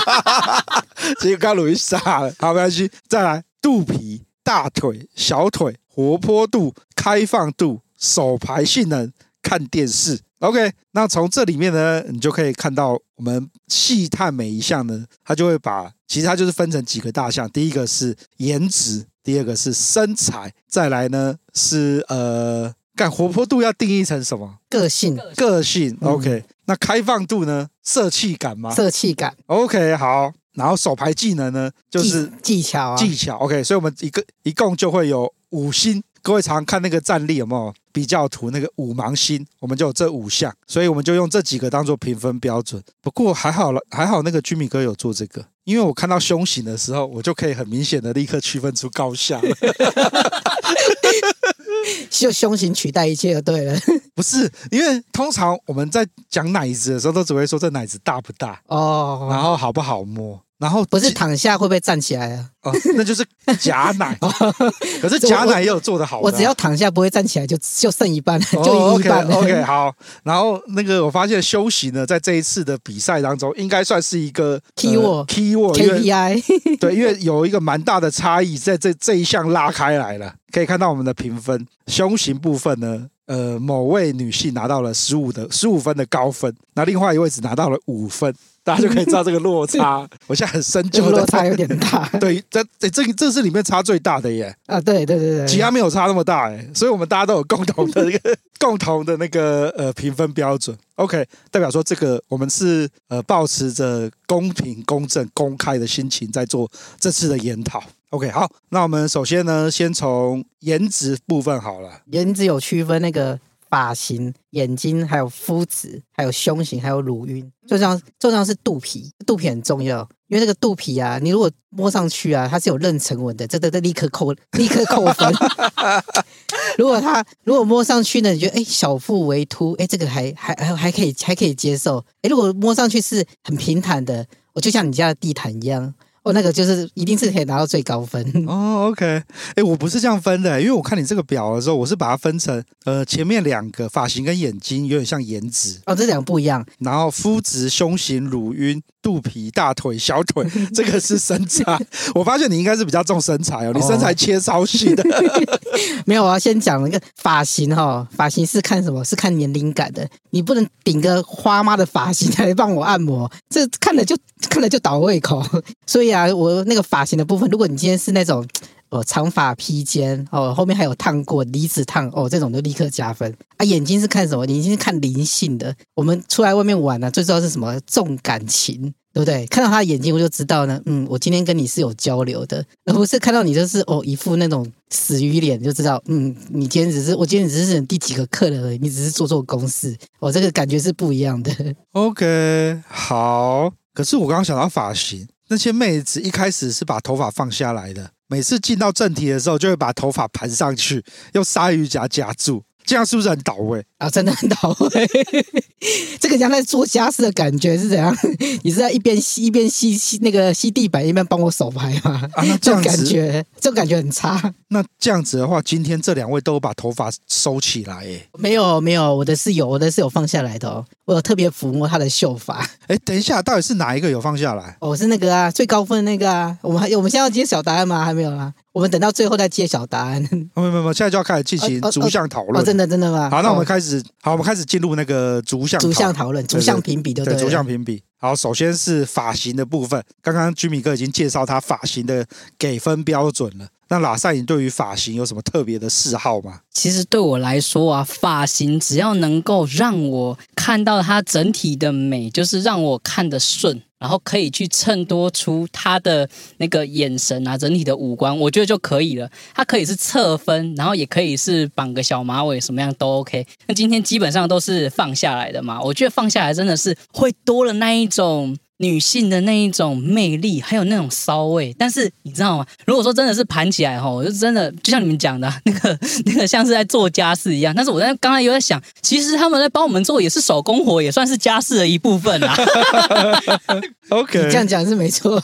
这个刚乳晕傻了，好，没关系。再来，肚皮、大腿、小腿、活泼度、开放度、手牌性能、看电视。OK，那从这里面呢，你就可以看到我们细探每一项呢，它就会把其实它就是分成几个大项。第一个是颜值，第二个是身材，再来呢是呃，干活泼度要定义成什么？个性，个性。OK，嗯，那开放度呢？色气感吗？色气感。OK，好。然后手牌技能呢，就是技，技巧啊，技巧。OK，所以我们一个一共就会有五星。各位常常看那个战力有没有比较图？那个五芒星，我们就有这五项，所以我们就用这几个当做评分标准。不过还好了，还好那个 Jimmy 哥有做这个，因为我看到胸型的时候，我就可以很明显的立刻区分出高下了。就胸型取代一切就对了。不是，因为通常我们在讲奶子的时候，都只会说这奶子大不大哦，然后好不好摸。然后不是躺下会不会站起来啊？哦，那就是假奶。可是假奶也有做得好的啊。我只要躺下不会站起来就，就就剩一半，就赢一半。哦、OK OK 好。然后那个我发现休息呢，在这一次的比赛当中，应该算是一个 keyword keyword KPI。对，因为有一个蛮大的差异，在这这一项拉开来了。可以看到我们的评分，胸型部分呢，呃，某位女性拿到了十五的十五分的高分，那另外一位只拿到了五分。大家就可以知道这个落差，我现在很深究的落差有点大。对，这这这这是里面差最大的耶。啊，对对对对，其他没有差那么大哎，所以我们大家都有共同的一个 共同的那个呃评分标准。OK，代表说这个我们是呃保持着公平、公正、公开的心情在做这次的研讨。OK，好，那我们首先呢，先从颜值部分好了。颜值有区分那个。发型、眼睛，还有肤质，还有胸型，还有乳晕，最重要，最重要是肚皮，肚皮很重要，因为那个肚皮啊，你如果摸上去啊，它是有妊娠纹的，这这这立刻扣，立刻扣分。如果它如果摸上去呢，你觉得哎小腹微凸，哎这个还还还还可以还可以接受，哎如果摸上去是很平坦的，我就像你家的地毯一样。哦，那个就是一定是可以拿到最高分 哦。OK，哎、欸，我不是这样分的，因为我看你这个表的时候，我是把它分成呃前面两个发型跟眼睛有点像颜值哦，这两个不一样。然后肤质、胸型、乳晕、肚皮、大腿、小腿，这个是身材。我发现你应该是比较重身材哦，你身材切超细的。哦、没有，我要先讲那个发型哈、哦，发型是看什么？是看年龄感的。你不能顶个花妈的发型来帮我按摩，这看了就看了就倒胃口，所以。啊，我那个发型的部分，如果你今天是那种呃长发披肩哦，后面还有烫过离子烫哦，这种就立刻加分啊。眼睛是看什么？眼睛是看灵性的。我们出来外面玩呢、最重要是什么？重感情，对不对？看到他的眼睛，我就知道呢，嗯，我今天跟你是有交流的，而不是看到你就是哦一副那种死鱼脸，就知道嗯，你今天只是我今天只是第几个客人而已，你只是做做公事，我、哦、这个感觉是不一样的。OK，好。可是我刚刚想到发型。那些妹子一开始是把头发放下来的，每次进到正题的时候，就会把头发盘上去，用鲨鱼夹夹住。这样是不是很到位啊？真的很到位，这个像在做家事的感觉是怎样？你是在一边吸一边吸吸那个吸地板，一边帮我手拍吗？啊，那这样子这感觉，这种感觉很差。那这样子的话，今天这两位都把头发收起来，哎，没有没有，我的是有，我的是有放下来的哦。我有特别抚摸他的秀发。哎，等一下，到底是哪一个有放下来？哦，是那个啊，最高分的那个啊。我们还有，我们现在要揭晓答案吗？还没有啊。我们等到最后再揭晓答案。没有没有，现在就要开始进行逐项讨论。哦，真的真的吗？好，那我们开始。好，我们开始进入那个逐项逐项讨论，逐项评比，对对，逐项评比。好，首先是发型的部分。刚刚居米哥已经介绍他发型的给分标准了。那喇赛，你对于发型有什么特别的嗜好吗？其实对我来说啊，发型只要能够让我看到它整体的美，就是让我看得顺。然后可以去衬托出他的那个眼神啊，整体的五官，我觉得就可以了。它可以是侧分，然后也可以是绑个小马尾，什么样都 OK。那今天基本上都是放下来的嘛，我觉得放下来真的是会多了那一种。女性的那一种魅力，还有那种骚味，但是你知道吗？如果说真的是盘起来哈，我就真的就像你们讲的那个 那个，像是在做家事一样。但是我在刚才有在想，其实他们在帮我们做也是手工活，也算是家事的一部分啊。OK，你这样讲是没错。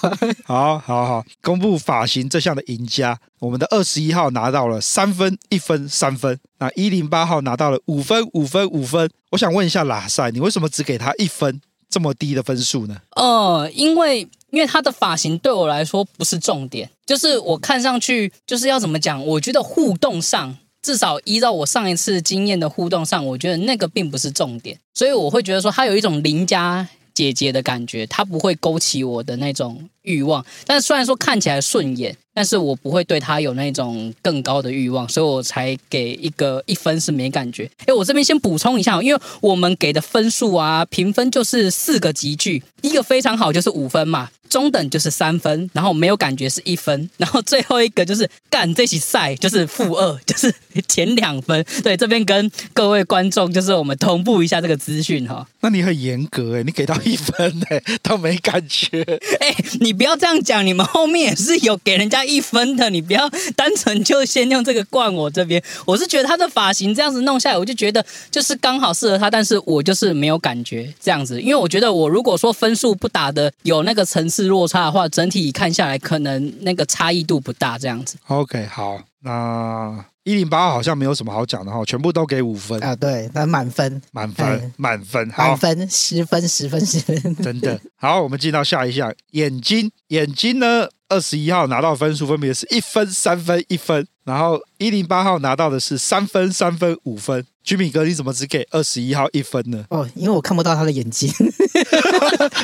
好好好，公布发型这项的赢家，我们的二十一号拿到了三分、一分、三分。那一零八号拿到了五分、五分、五分。我想问一下拉塞，你为什么只给他一分？这么低的分数呢？呃，因为因为他的发型对我来说不是重点，就是我看上去就是要怎么讲？我觉得互动上，至少依照我上一次经验的互动上，我觉得那个并不是重点，所以我会觉得说他有一种邻家姐姐的感觉，他不会勾起我的那种欲望。但是虽然说看起来顺眼。但是我不会对他有那种更高的欲望，所以我才给一个一分是没感觉。哎，我这边先补充一下，因为我们给的分数啊，评分就是四个级距，一个非常好就是五分嘛，中等就是三分，然后没有感觉是一分，然后最后一个就是干这起赛就是负二，就是前两分。对，这边跟各位观众就是我们同步一下这个资讯哈。那你很严格哎，你给到一分哎，都没感觉。哎，你不要这样讲，你们后面也是有给人家。一分的，你不要单纯就先用这个灌我这边。我是觉得他的发型这样子弄下来，我就觉得就是刚好适合他，但是我就是没有感觉这样子。因为我觉得我如果说分数不打的有那个层次落差的话，整体看下来可能那个差异度不大，这样子。OK，好，那一零八号好像没有什么好讲的哈，全部都给五分啊，对，那满分，满分，满分，满分，十分，十分，十分，真的好。我们进到下一项，眼睛，眼睛呢？二十一号拿到分数分别是一分、三分、一分，然后一零八号拿到的是三分、三分、五分。居米哥，你怎么只给二十一号一分呢？哦，因为我看不到他的眼睛。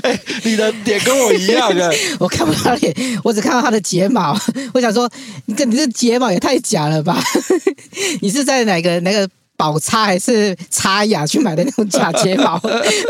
欸、你的脸跟我一样的，我看不到脸，我只看到他的睫毛。我想说，你这你这睫毛也太假了吧？你是在哪个哪个？宝擦还是擦雅去买的那种假睫毛，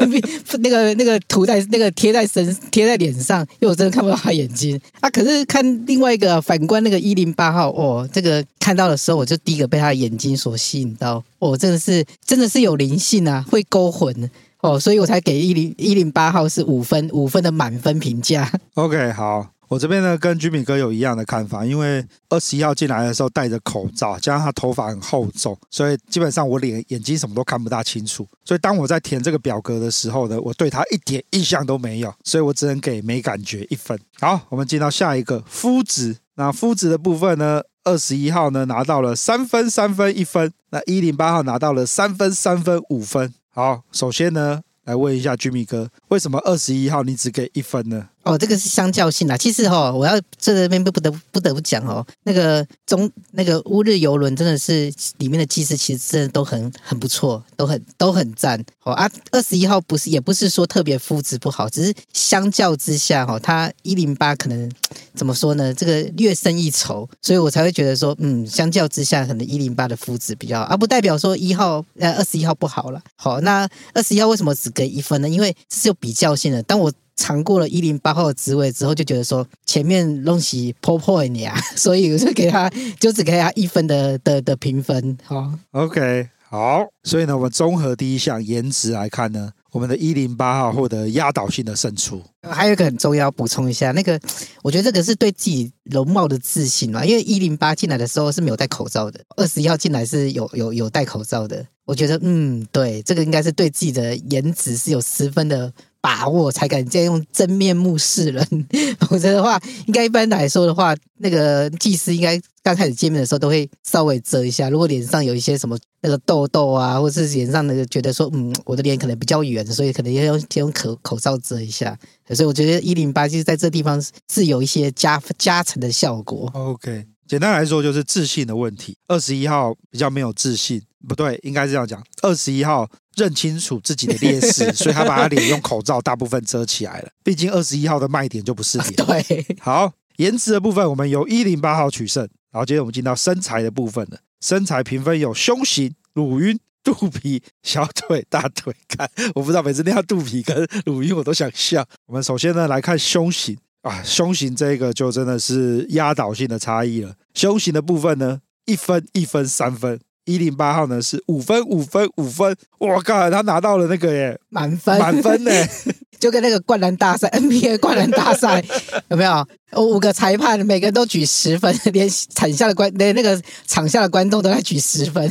那个那个涂在那个贴在身贴在脸上，因为我真的看不到他眼睛啊。可是看另外一个反观那个一零八号哦，这个看到的时候，我就第一个被他的眼睛所吸引到哦，真的是真的是有灵性啊，会勾魂哦，所以我才给一零一零八号是五分五分的满分评价。OK，好。我这边呢，跟居民哥有一样的看法，因为二十一号进来的时候戴着口罩，加上他头发很厚重，所以基本上我脸、眼睛什么都看不大清楚。所以当我在填这个表格的时候呢，我对他一点印象都没有，所以我只能给没感觉一分。好，我们进到下一个肤质。那肤质的部分呢，二十一号呢拿到了三分、三分、一分，那一零八号拿到了三分、三分、五分。好，首先呢，来问一下居民哥，为什么二十一号你只给一分呢？哦，这个是相较性的。其实哈、哦，我要这边不不得不得不讲哦，那个中那个乌日游轮真的是里面的技师，其实真的都很很不错，都很都很赞。哦啊，二十一号不是也不是说特别肤质不好，只是相较之下哈、哦，他一零八可能怎么说呢？这个略胜一筹，所以我才会觉得说，嗯，相较之下，可能一零八的肤质比较好，而、啊、不代表说一号呃二十一号不好了。好，那二十一号为什么只给一分呢？因为这是有比较性的。当我尝过了一零八号的滋味之后，就觉得说前面东西破破你啊，所以我就给他就只给他一分的的的评分。好，OK，好，所以呢，我们综合第一项颜值来看呢，我们的一零八号获得压倒性的胜出。还有一个很重要补充一下，那个我觉得这个是对自己容貌的自信嘛，因为一零八进来的时候是没有戴口罩的，二十一号进来是有有有戴口罩的。我觉得，嗯，对，这个应该是对自己的颜值是有十分的。把握才敢这样用真面目示人，否则的话，应该一般来说的话，那个技师应该刚开始见面的时候都会稍微遮一下。如果脸上有一些什么那个痘痘啊，或是脸上那个觉得说，嗯，我的脸可能比较圆，所以可能要用先用口口罩遮一下。所以我觉得一零八就是在这地方是有一些加加成的效果。OK，简单来说就是自信的问题。二十一号比较没有自信，不对，应该是这样讲。二十一号。认清楚自己的劣势，所以他把他脸用口罩大部分遮起来了。毕竟二十一号的卖点就不是脸。对，好，颜值的部分我们由一零八号取胜。然后接着我们进到身材的部分了。身材评分有胸型、乳晕、肚皮、小腿、大腿。看，我不知道每次念到肚皮跟乳晕我都想笑。我们首先呢来看胸型啊，胸型这个就真的是压倒性的差异了。胸型的部分呢，一分、一分、三分。一零八号呢是五分五分五分，我靠，他拿到了那个耶满分满分呢，就跟那个灌篮大赛 NBA 灌篮大赛 有没有？五个裁判每个人都举十分，连场下的观连那个场下的观众都在举十分。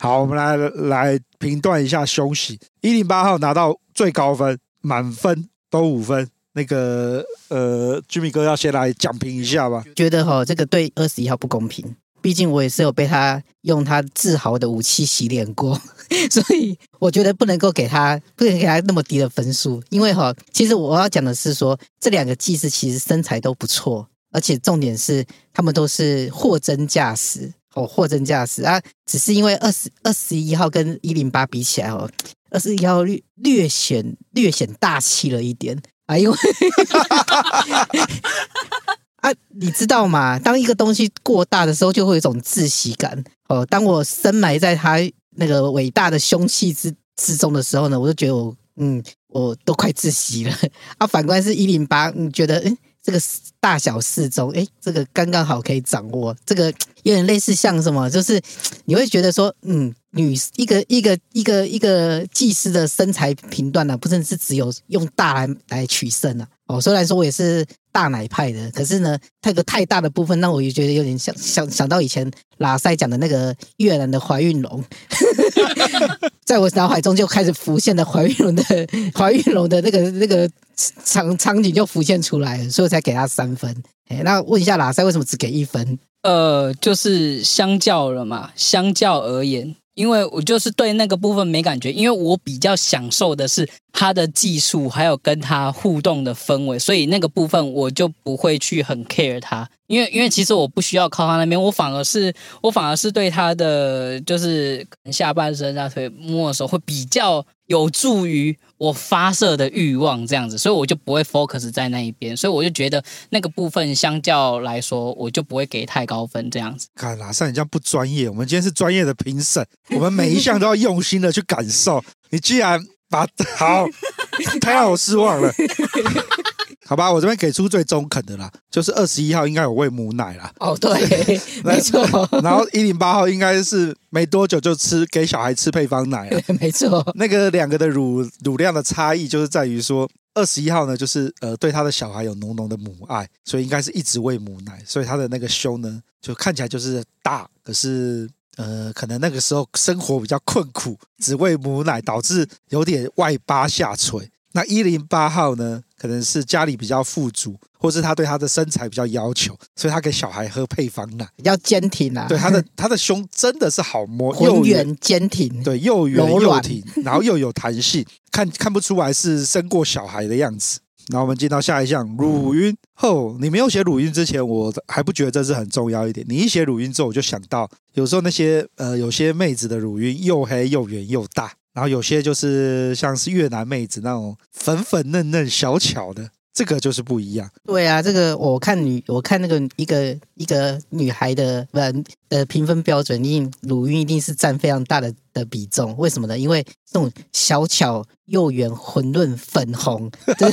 好，我们来来评断一下胸型，一零八号拿到最高分，满分都五分。那个呃，居民哥要先来讲评一下吧。觉得哈，这个对二十一号不公平。毕竟我也是有被他用他自豪的武器洗脸过，所以我觉得不能够给他不能给他那么低的分数。因为哈，其实我要讲的是说，这两个技师其实身材都不错，而且重点是他们都是货真价实哦，货真价实啊。只是因为二十二十一号跟一零八比起来哦，二十一号略略显略显大气了一点啊，因为。啊，你知道吗？当一个东西过大的时候，就会有一种窒息感。哦，当我深埋在他那个伟大的凶器之之中的时候呢，我就觉得我，嗯，我都快窒息了。啊，反观是一零八，你觉得，诶，这个大小适中，诶，这个刚刚好可以掌握。这个有点类似像什么，就是你会觉得说，嗯，女一个一个一个一个技师的身材评断呢，不是是只有用大来来取胜啊。哦，虽然说我也是大奶派的，可是呢，它有个太大的部分，让我也觉得有点想想想到以前拉塞讲的那个越南的怀孕龙，在我脑海中就开始浮现了怀孕龙的怀孕龙的那个那个场场景就浮现出来了，所以我才给他三分。哎，那问一下拉塞为什么只给一分？呃，就是相较了嘛，相较而言。因为我就是对那个部分没感觉，因为我比较享受的是他的技术，还有跟他互动的氛围，所以那个部分我就不会去很 care 他。因为因为其实我不需要靠他那边，我反而是我反而是对他的就是下半身啊腿摸的时候会比较有助于我发射的欲望这样子，所以我就不会 focus 在那一边，所以我就觉得那个部分相较来说，我就不会给太高分这样子。看哪像你这样不专业，我们今天是专业的评审，我们每一项都要用心的去感受。你既然把 好，太让我失望了。好吧，我这边给出最中肯的啦，就是二十一号应该有喂母奶啦。哦，对，没错。然后一零八号应该是没多久就吃给小孩吃配方奶了。没错。那个两个的乳乳量的差异，就是在于说二十一号呢，就是呃对他的小孩有浓浓的母爱，所以应该是一直喂母奶，所以他的那个胸呢，就看起来就是大，可是呃可能那个时候生活比较困苦，只喂母奶导致有点外八下垂。那一零八号呢？可能是家里比较富足，或是他对他的身材比较要求，所以他给小孩喝配方奶，比较坚挺啊。对，他的 他的胸真的是好摸，又圆坚挺，对，又圆又挺，然后又有弹性，看看不出来是生过小孩的样子。然后我们进到下一项乳晕后，你没有写乳晕之前，我还不觉得这是很重要一点。你一写乳晕之后，我就想到有时候那些呃有些妹子的乳晕又黑又圆又大。然后有些就是像是越南妹子那种粉粉嫩嫩小巧的，这个就是不一样。对啊，这个我看女，我看那个一个一个女孩的不呃评分标准，一定乳晕一定是占非常大的的比重。为什么呢？因为这种小巧又圆、混润、粉红，这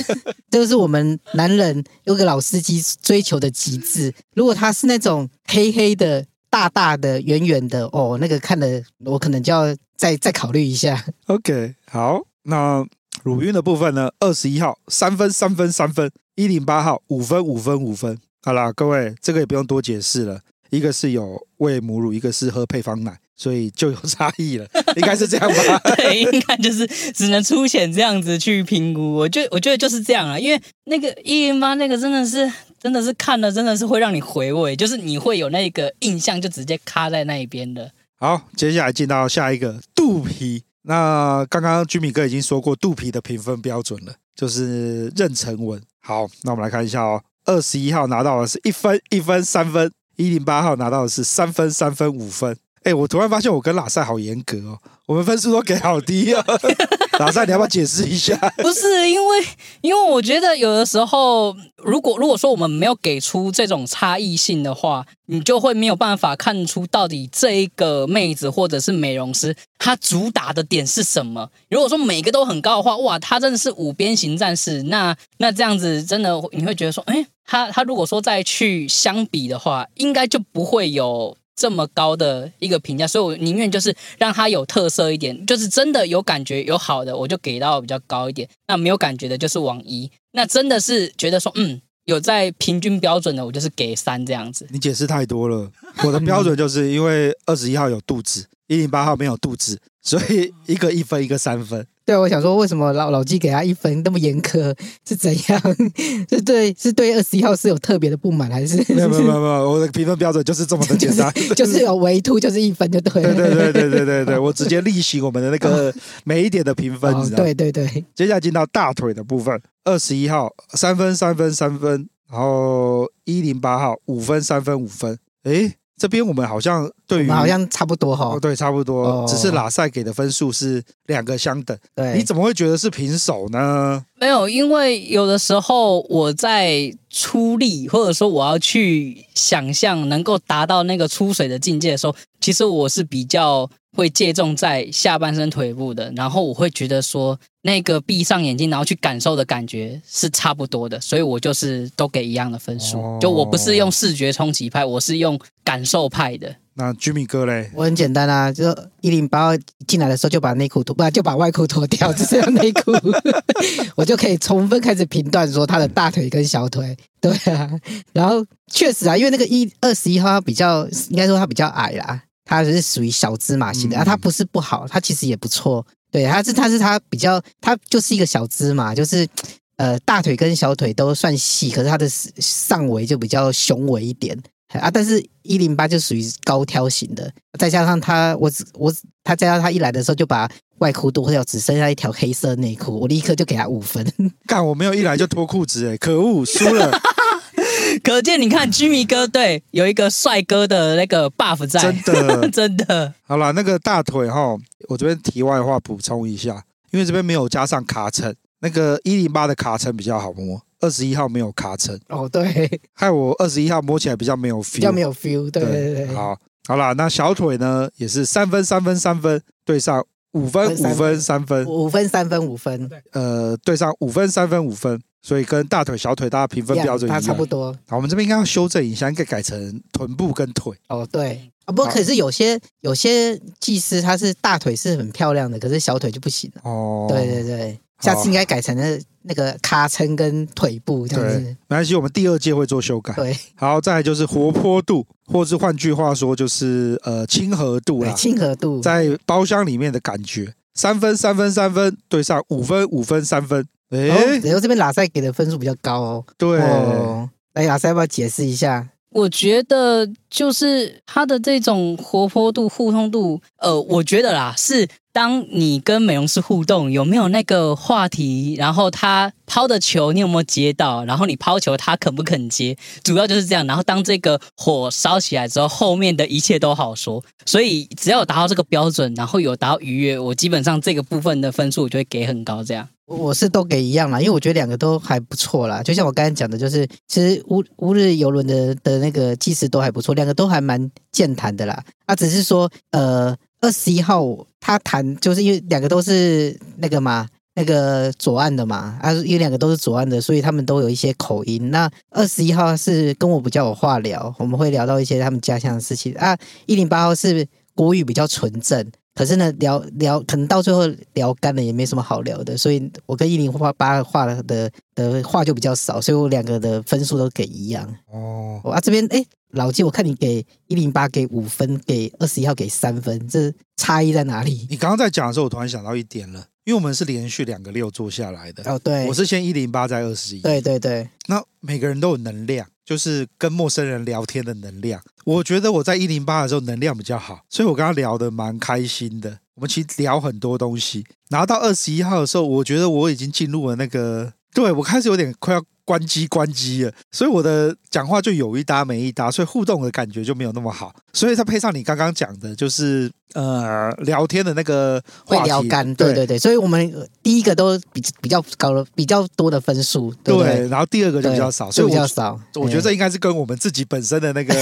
这个是我们男人有个老司机追求的极致。如果他是那种黑黑的。大大的、圆圆的哦，那个看的我可能就要再再考虑一下。OK，好，那乳晕的部分呢？二十一号三分、三分、三分；一零八号五分、五分、五分。好啦，各位，这个也不用多解释了，一个是有喂母乳，一个是喝配方奶。所以就有差异了，应该是这样吧？对，应该就是只能粗浅这样子去评估。我觉得，我觉得就是这样啊，因为那个一零八那个真的是，真的是看了真的是会让你回味，就是你会有那个印象，就直接卡在那一边的。好，接下来进到下一个肚皮。那刚刚居米哥已经说过肚皮的评分标准了，就是妊娠纹。好，那我们来看一下哦，二十一号拿到的是一分、一分、三分；一零八号拿到的是三分、三分、五分。哎，我突然发现我跟喇塞好严格哦，我们分数都给好低啊、哦。喇塞，你要不要解释一下？不是因为，因为我觉得有的时候，如果如果说我们没有给出这种差异性的话，你就会没有办法看出到底这一个妹子或者是美容师她主打的点是什么。如果说每个都很高的话，哇，她真的是五边形战士。那那这样子真的你会觉得说，哎，她她如果说再去相比的话，应该就不会有。这么高的一个评价，所以我宁愿就是让它有特色一点，就是真的有感觉有好的，我就给到比较高一点。那没有感觉的，就是往一。那真的是觉得说，嗯，有在平均标准的，我就是给三这样子。你解释太多了，我的标准就是因为二十一号有肚子，一零八号没有肚子，所以一个一分，一个三分。对，我想说，为什么老老纪给他一分那么严苛？是怎样？是对是对二十一号是有特别的不满，还是？没有没有没有没有，我的评分标准就是这么的简单，就是、就是有唯凸就是一分就对了。对对对对对对对，我直接例行我们的那个每一点的评分，哦、对对对。接下来进到大腿的部分，二十一号三分三分三分，然后一零八号五分三分五分，诶。这边我们好像对于好像差不多哈、哦，对，差不多，哦、只是拉赛给的分数是两个相等。对，你怎么会觉得是平手呢？没有，因为有的时候我在出力，或者说我要去想象能够达到那个出水的境界的时候，其实我是比较。会借重在下半身腿部的，然后我会觉得说，那个闭上眼睛然后去感受的感觉是差不多的，所以我就是都给一样的分数。哦、就我不是用视觉冲击派，我是用感受派的。那居米哥嘞？我很简单啊，就一零八进来的时候就把内裤脱，不然就把外裤脱掉，只剩下内裤，我就可以充分开始评断说他的大腿跟小腿。对啊，然后确实啊，因为那个一二十一号他比较，应该说他比较矮啦。他是属于小芝麻型的啊，他不是不好，他其实也不错。对，他是他是他比较，他就是一个小芝麻，就是呃大腿跟小腿都算细，可是他的上围就比较雄伟一点啊。但是一零八就属于高挑型的，再加上他我我他加上他一来的时候就把外裤脱掉，只剩下一条黑色内裤，我立刻就给他五分。干，我没有一来就脱裤子哎，可恶，输了。可见，你看居民哥队有一个帅哥的那个 buff 在，真的 真的。好了，那个大腿哈，我这边题外话补充一下，因为这边没有加上卡层，那个一零八的卡层比较好摸，二十一号没有卡层。哦，对，害我二十一号摸起来比较没有 feel，比较没有 feel。对对对，对，好，好啦，那小腿呢也是三分三分三分对上五分五分三分五分三分五分，呃，对上五分三分五分。所以跟大腿、小腿大家评分标准一样，差不多。好，我们这边应该要修正一下，应该改成臀部跟腿。哦，对啊，不过可是有些有些技师他是大腿是很漂亮的，可是小腿就不行了。哦，对对对，下次应该改成那那个卡称跟腿部这样子。没关系，我们第二届会做修改。对，好，再来就是活泼度，或是换句话说就是呃亲和度啦。亲和度在包厢里面的感觉，三分三分三分对上五分五分三分。哎，然后这边拉塞给的分数比较高哦。对，哦、来拉塞要不要解释一下？我觉得就是它的这种活泼度、互动度，呃，我觉得啦，是当你跟美容师互动，有没有那个话题，然后他抛的球你有没有接到，然后你抛球他肯不肯接，主要就是这样。然后当这个火烧起来之后，后面的一切都好说。所以只要有达到这个标准，然后有达到愉悦，我基本上这个部分的分数我就会给很高，这样。我是都给一样啦，因为我觉得两个都还不错啦。就像我刚才讲的，就是其实乌乌日邮轮的的那个技师都还不错，两个都还蛮健谈的啦。啊，只是说呃，二十一号他谈就是因为两个都是那个嘛，那个左岸的嘛，啊，因为两个都是左岸的，所以他们都有一些口音。那二十一号是跟我比较有话聊，我们会聊到一些他们家乡的事情啊。一零八号是国语比较纯正。可是呢，聊聊可能到最后聊干了，也没什么好聊的，所以我跟一零八话的的话就比较少，所以我两个的分数都给一样。哦，啊这边哎，老纪，我看你给一零八给五分，给二十一号给三分，这差异在哪里？你刚刚在讲的时候，我突然想到一点了，因为我们是连续两个六做下来的。哦，对，我是先一零八再二十一。对对对，那每个人都有能量。就是跟陌生人聊天的能量，我觉得我在一零八的时候能量比较好，所以我跟他聊的蛮开心的。我们其实聊很多东西，然后到二十一号的时候，我觉得我已经进入了那个，对，我开始有点快要。关机关机了，所以我的讲话就有一搭没一搭，所以互动的感觉就没有那么好。所以再配上你刚刚讲的，就是呃聊天的那个话题。会聊干，对对。对。所以我们第一个都比比较高了比较多的分数，对，对，对，然后第二个就比较少，所以比较少。我觉得这应该是跟我们自己本身的那个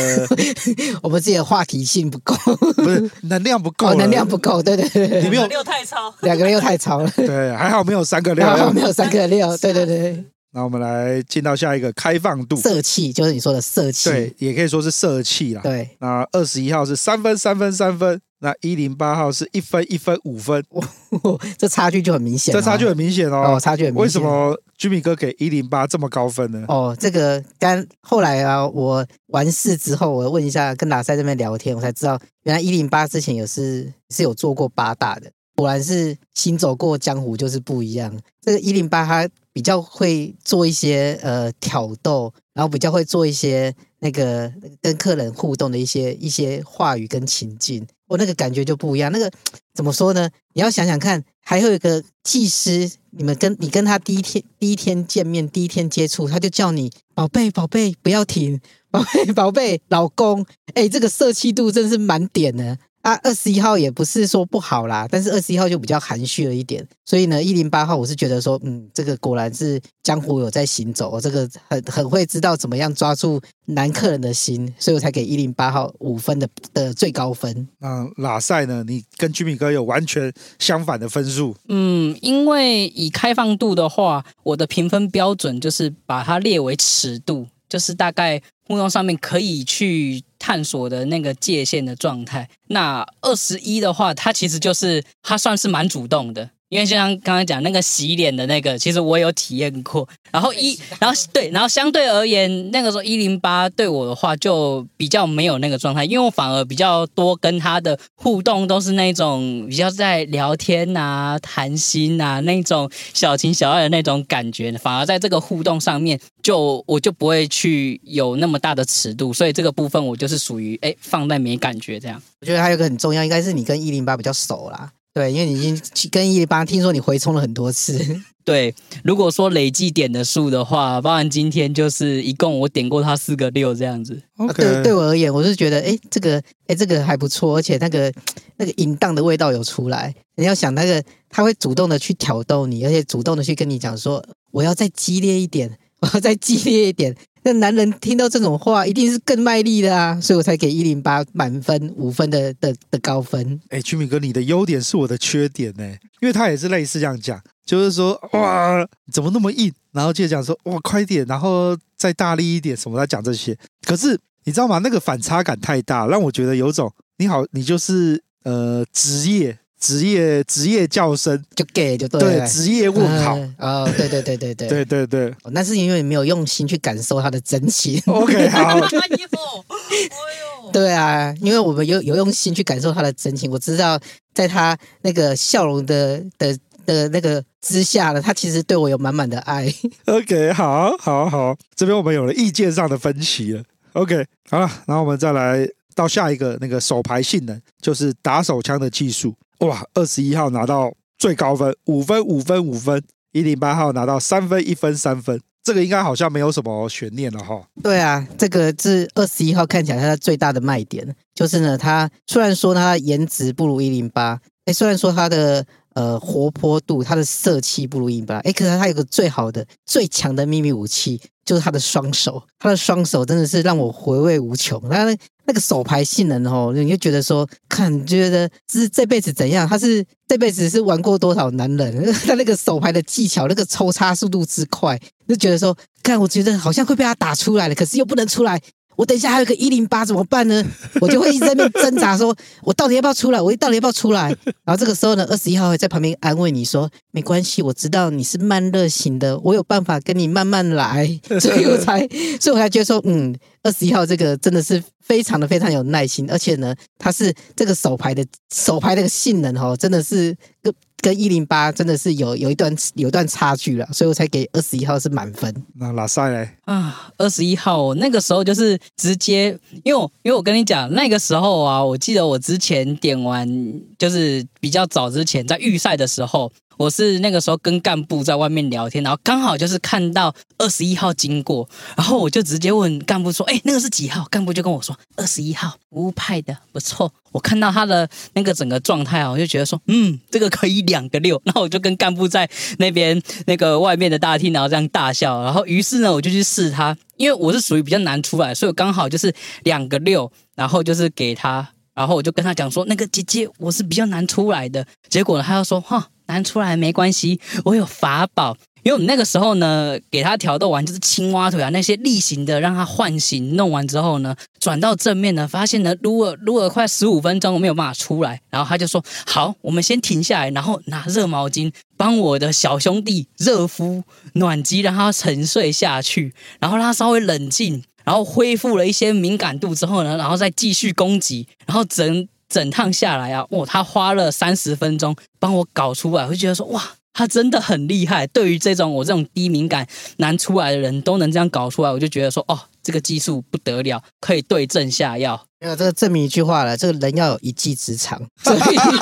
我们自己的话题性不够，不是能量不够，哦，能量不够，对对对，你没有六太超，两个人又太超了，对，还好没有三个六，还好没有三个六，对对对。那我们来进到下一个开放度，色气就是你说的色气，对，也可以说是色气啦。对，那二十一号是三分三分三分，那一零八号是一分一分五分，这差距就很明显，这差距很明显哦，哦，差距很明显。为什么居民哥给一零八这么高分呢？哦，这个刚后来啊，我完事之后，我问一下跟拉塞这边聊天，我才知道原来一零八之前也是是有做过八大的。果然是行走过江湖就是不一样。这个一零八他比较会做一些呃挑逗，然后比较会做一些那个跟客人互动的一些一些话语跟情境，我那个感觉就不一样。那个怎么说呢？你要想想看，还有一个技师，你们跟你跟他第一天第一天见面，第一天接触，他就叫你宝贝宝贝不要停，宝贝宝贝老公，哎，这个色气度真是满点呢。啊，二十一号也不是说不好啦，但是二十一号就比较含蓄了一点，所以呢，一零八号我是觉得说，嗯，这个果然是江湖有在行走，这个很很会知道怎么样抓住男客人的心，所以我才给一零八号五分的的最高分。那喇赛呢？你跟居民哥有完全相反的分数？嗯，因为以开放度的话，我的评分标准就是把它列为尺度，就是大概互动上面可以去。探索的那个界限的状态。那二十一的话，他其实就是他算是蛮主动的，因为就像刚刚讲那个洗脸的那个，其实我有体验过。然后一，然后对，然后相对而言，那个时候一零八对我的话就比较没有那个状态，因为我反而比较多跟他的互动都是那种比较在聊天啊、谈心啊那种小情小爱的那种感觉，反而在这个互动上面就我就不会去有那么大的尺度，所以这个部分我就是属于哎放在没感觉这样。我觉得还有一个很重要，应该是你跟一零八比较熟啦。对，因为你已经跟一零八听说你回冲了很多次。对，如果说累计点的数的话，包含今天就是一共我点过他四个六这样子。Okay. 对，对我而言，我是觉得，哎，这个，哎，这个还不错，而且那个那个淫荡的味道有出来。你要想那个，他会主动的去挑逗你，而且主动的去跟你讲说，我要再激烈一点，我 要再激烈一点。那男人听到这种话，一定是更卖力的啊，所以我才给一零八满分五分的的的高分。哎，居民哥，你的优点是我的缺点呢，因为他也是类似这样讲，就是说哇，怎么那么硬？然后接着讲说哇，快点，然后再大力一点，什么在讲这些。可是你知道吗？那个反差感太大，让我觉得有种你好，你就是呃职业。职业职业叫声就 gay 就对对职业问好啊，对对对对对对对对，那是因为你没有用心去感受他的真情。OK 好，衣服，哎呦，对啊，因为我们有有用心去感受他的真情，我知道在他那个笑容的的的那个之下呢，他其实对我有满满的爱。OK 好，好，好，这边我们有了意见上的分歧了。OK 好了，然后我们再来到下一个那个手牌性能，就是打手枪的技术。哇，二十一号拿到最高分五分五分五分，一零八号拿到三分一分三分，这个应该好像没有什么悬念了哈。对啊，这个是二十一号看起来它最大的卖点，就是呢，它虽然说它的颜值不如一零八，哎，虽然说它的呃活泼度、它的色气不如一零八，哎，可是它有个最好的、最强的秘密武器，就是它的双手，它的双手真的是让我回味无穷。它。那个手牌性能哦，你就觉得说，看觉得是这辈子怎样？他是这辈子是玩过多少男人？他那个手牌的技巧，那个抽插速度之快，就觉得说，看我觉得好像会被他打出来了，可是又不能出来。我等一下还有个一零八怎么办呢？我就会一直在那边挣扎，说我到底要不要出来？我到底要不要出来？然后这个时候呢，二十一号会在旁边安慰你说：“没关系，我知道你是慢热型的，我有办法跟你慢慢来。”所以我才，所以我才觉得说，嗯，二十一号这个真的是非常的非常有耐心，而且呢，他是这个手牌的手牌的性能哦，真的是个。跟一零八真的是有有一段有一段差距了，所以我才给二十一号是满分。那拉赛嘞？啊，二十一号那个时候就是直接，因为我因为我跟你讲那个时候啊，我记得我之前点完就是比较早之前在预赛的时候。我是那个时候跟干部在外面聊天，然后刚好就是看到二十一号经过，然后我就直接问干部说：“哎，那个是几号？”干部就跟我说：“二十一号，无派的，不错。”我看到他的那个整个状态啊，我就觉得说：“嗯，这个可以两个六。” 然后我就跟干部在那边那个外面的大厅，然后这样大笑。然后于是呢，我就去试他，因为我是属于比较难出来，所以刚好就是两个六，然后就是给他，然后我就跟他讲说：“那个姐姐，我是比较难出来的。”结果呢，他又说：“哈。”难出来没关系，我有法宝。因为我们那个时候呢，给他挑逗完就是青蛙腿啊，那些例行的让他唤醒，弄完之后呢，转到正面呢，发现呢撸了撸了快十五分钟，我没有办法出来。然后他就说：“好，我们先停下来，然后拿热毛巾帮我的小兄弟热敷暖机，让他沉睡下去，然后让他稍微冷静，然后恢复了一些敏感度之后呢，然后再继续攻击，然后整。”整趟下来啊，哇，他花了三十分钟帮我搞出来，我就觉得说，哇，他真的很厉害。对于这种我这种低敏感难出来的人都能这样搞出来，我就觉得说，哦，这个技术不得了，可以对症下药。没有这个证明一句话了，这个人要有一技之长。所以，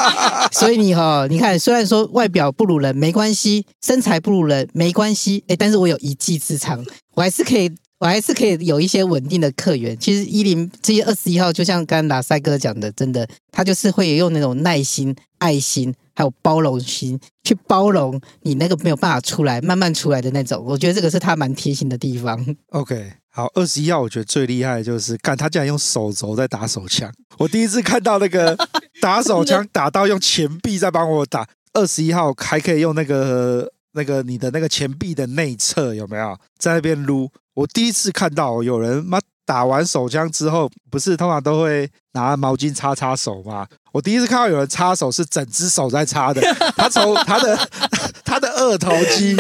所以你哈、哦，你看，虽然说外表不如人没关系，身材不如人没关系，诶，但是我有一技之长，我还是可以。我还是可以有一些稳定的客源。其实一零这些二十一号，就像刚刚拉塞哥讲的，真的，他就是会用那种耐心、爱心，还有包容心去包容你那个没有办法出来、慢慢出来的那种。我觉得这个是他蛮贴心的地方。OK，好，二十一号我觉得最厉害的就是，干他竟然用手肘在打手枪。我第一次看到那个 打手枪打到用钱币在帮我打。二十一号还可以用那个那个你的那个钱币的内侧有没有在那边撸？我第一次看到有人妈打完手枪之后，不是通常都会拿毛巾擦擦手吗？我第一次看到有人擦手是整只手在擦的，他从他的 他的二头肌、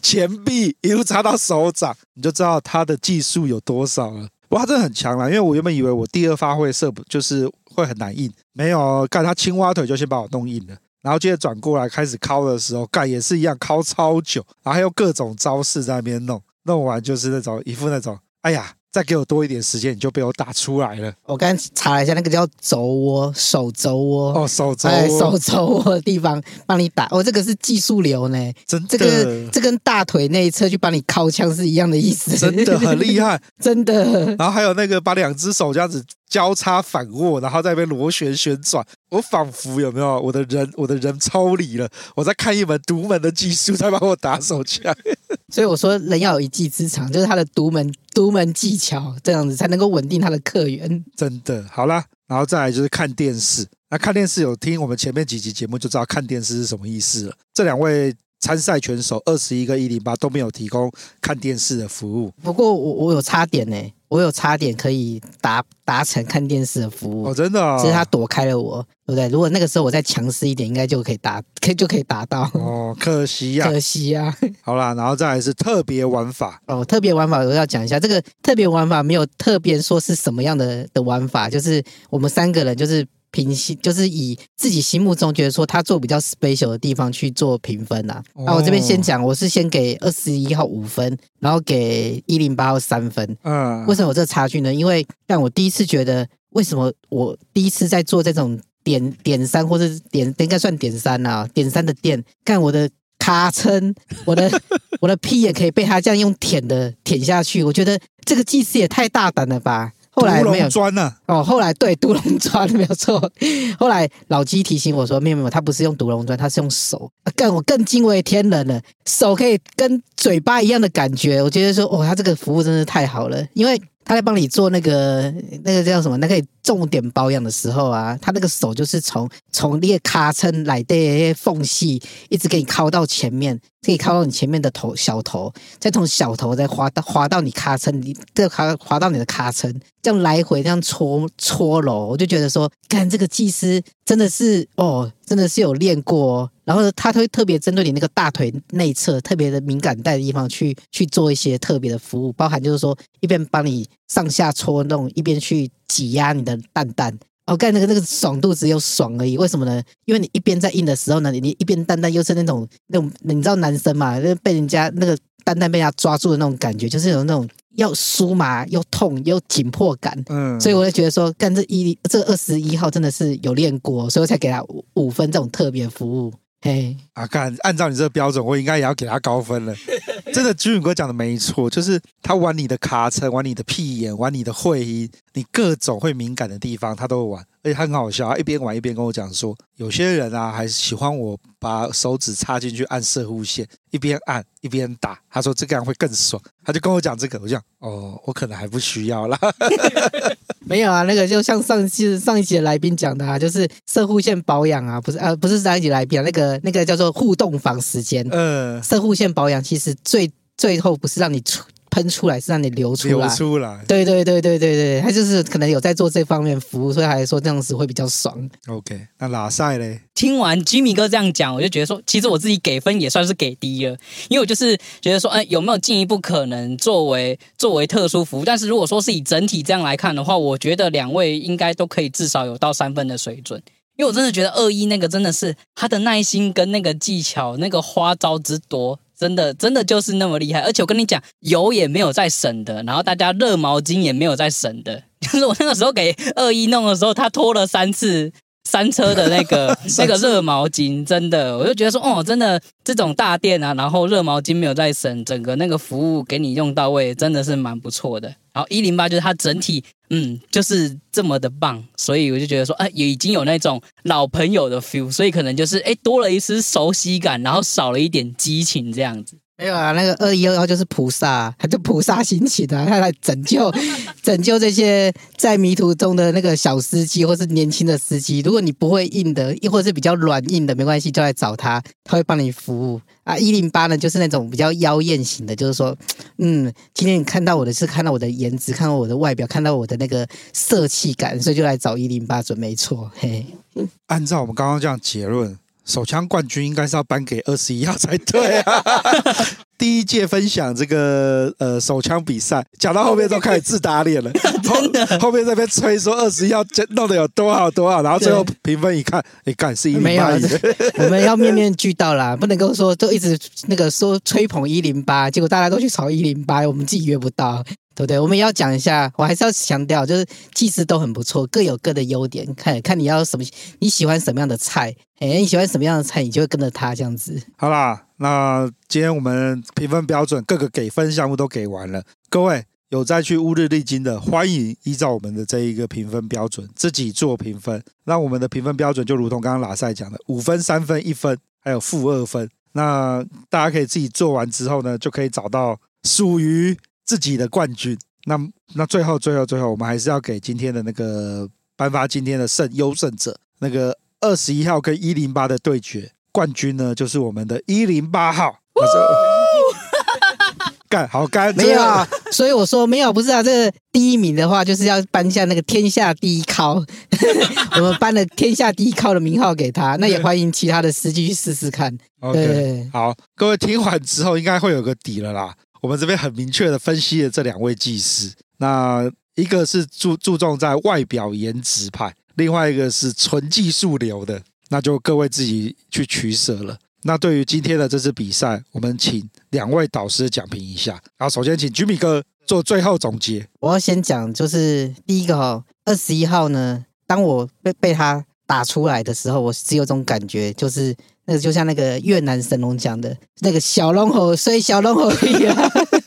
前臂一路擦到手掌，你就知道他的技术有多少了。哇真的很强了，因为我原本以为我第二发会射不就是会很难硬，没有，干他青蛙腿就先把我弄硬了。然后接着转过来开始敲的时候，干也是一样敲超久，然后还有各种招式在那边弄，弄完就是那种一副那种，哎呀。再给我多一点时间，你就被我打出来了。我刚才查了一下，那个叫肘窝，手肘窝哦，手肘哎，手肘窝的地方帮你打。哦，这个是技术流呢，真的，这个这跟大腿内侧去帮你靠枪是一样的意思，真的很厉害，真的。然后还有那个把两只手这样子交叉反握，然后在那边螺旋旋转，我仿佛有没有我的人，我的人抽离了，我在看一门独门的技术在帮我打手枪。所以我说，人要有一技之长，就是他的独门独门技巧，这样子才能够稳定他的客源。真的，好啦，然后再来就是看电视。那看电视有听我们前面几集节目就知道看电视是什么意思了。这两位参赛选手二十一跟一零八都没有提供看电视的服务。不过我我有差点呢。我有差点可以达达成看电视的服务哦，真的、哦，只是他躲开了我，对不对？如果那个时候我再强势一点，应该就可以达，可以就可以达到。哦，可惜呀、啊，可惜呀、啊。好啦，然后再来是特别玩法哦，特别玩法我要讲一下，这个特别玩法没有特别说是什么样的的玩法，就是我们三个人就是。评心就是以自己心目中觉得说他做比较 special 的地方去做评分呐、啊。那、哦、我这边先讲，我是先给二十一号五分，然后给一零八号三分。嗯，为什么有这个差距呢？因为但我第一次觉得，为什么我第一次在做这种点点三或者点应该算点三啊，点三的店，看我的卡称，我的 我的屁也可以被他这样用舔的舔下去，我觉得这个技师也太大胆了吧。后来没有砖呢？哦，后来对，独龙砖没有错。后来老鸡提醒我说：“没有没有，他不是用独龙砖，他是用手。更我更敬畏天人了，手可以跟嘴巴一样的感觉。我觉得说，哦，他这个服务真是太好了，因为。”他在帮你做那个那个叫什么？那个重点保养的时候啊，他那个手就是从从那个卡撑来的缝隙，一直给你靠到前面，可以靠到你前面的头小头，再从小头再滑到滑到你卡撑，你这卡滑到你的卡撑，这样来回这样搓搓揉，我就觉得说，看这个技师真的是哦，真的是有练过哦。然后他会特别针对你那个大腿内侧特别的敏感带的地方去去做一些特别的服务，包含就是说一边帮你上下搓弄，一边去挤压你的蛋蛋。哦，干那个那个爽度只有爽而已，为什么呢？因为你一边在硬的时候呢，你你一边蛋蛋又是那种那种，你知道男生嘛，被人家那个蛋蛋被人家抓住的那种感觉，就是有那种。要酥麻又痛又紧迫感，嗯，所以我就觉得说，干这一这二十一号真的是有练过，所以我才给他五五分这种特别服务。嘿，啊，干，按照你这个标准，我应该也要给他高分了。真的，军宇哥讲的没错，就是他玩你的卡称，玩你的屁眼，玩你的会阴，你各种会敏感的地方，他都会玩。而且他很好笑，他一边玩一边跟我讲说，有些人啊，还是喜欢我把手指插进去按射护线，一边按一边打。他说这个样会更爽，他就跟我讲这个。我讲哦，我可能还不需要啦。没有啊，那个就像上一期上一集的来宾讲的啊，就是摄护线保养啊，不是呃，不是上一集来宾啊，那个那个叫做互动房时间。嗯，摄护线保养其实最最后不是让你出。喷出来是让你流出来，流出来。对对对对对对，他就是可能有在做这方面服务，所以还说这样子会比较爽。OK，那拉赛嘞？听完吉米哥这样讲，我就觉得说，其实我自己给分也算是给低了，因为我就是觉得说，哎，有没有进一步可能作为作为特殊服务？但是如果说是以整体这样来看的话，我觉得两位应该都可以至少有到三分的水准，因为我真的觉得二一那个真的是他的耐心跟那个技巧，那个花招之多。真的，真的就是那么厉害，而且我跟你讲，油也没有在省的，然后大家热毛巾也没有在省的。就是我那个时候给二一弄的时候，他拖了三次三车的那个 那个热毛巾，真的，我就觉得说，哦，真的这种大店啊，然后热毛巾没有在省，整个那个服务给你用到位，真的是蛮不错的。然后一零八就是它整体，嗯，就是这么的棒，所以我就觉得说，哎，也已经有那种老朋友的 feel，所以可能就是哎多了一丝熟悉感，然后少了一点激情这样子。没有啊，那个二一二幺就是菩萨，他就菩萨心起的，他来拯救 拯救这些在迷途中的那个小司机或是年轻的司机。如果你不会硬的，亦或是比较软硬的，没关系，就来找他，他会帮你服务啊。一零八呢，就是那种比较妖艳型的，就是说，嗯，今天你看到我的是看到我的颜值，看到我的外表，看到我的那个色气感，所以就来找一零八准没错。嘿，按照我们刚刚这样结论。手枪冠军应该是要颁给二十一号才对啊！第一届分享这个呃手枪比赛，讲到后面都开始自打脸了，真的后，后面在那边吹说二十一号弄得有多好多好，然后最后评分一看，哎，干是一零八，我们要面面俱到啦，不能够说都一直那个说吹捧一零八，结果大家都去炒一零八，我们自己约不到。对不对？我们要讲一下，我还是要强调，就是技师都很不错，各有各的优点。看看你要什么，你喜欢什么样的菜？哎，你喜欢什么样的菜，你就会跟着他这样子。好啦，那今天我们评分标准各个给分项目都给完了。各位有再去乌日历经的，欢迎依照我们的这一个评分标准自己做评分。那我们的评分标准就如同刚刚拉赛讲的，五分、三分、一分，还有负二分。那大家可以自己做完之后呢，就可以找到属于。自己的冠军，那那最后最后最后，我们还是要给今天的那个颁发今天的胜优胜者，那个二十一号跟一零八的对决。冠军呢，就是我们的一零八号。干好干，没有啊，所以我说没有，不是啊，这个第一名的话就是要颁下那个天下第一靠，我们颁了天下第一靠的名号给他，那也欢迎其他的司机去试试看。OK，对。好，各位听完之后应该会有个底了啦。我们这边很明确的分析了这两位技师，那一个是注注重在外表颜值派，另外一个是纯技术流的，那就各位自己去取舍了。那对于今天的这次比赛，我们请两位导师讲评一下。然后，首先请 Jimmy 哥做最后总结。我要先讲，就是第一个哈，二十一号呢，当我被被他打出来的时候，我只有种感觉，就是。那个就像那个越南神龙讲的，那个小龙猴所以小龙猴一样。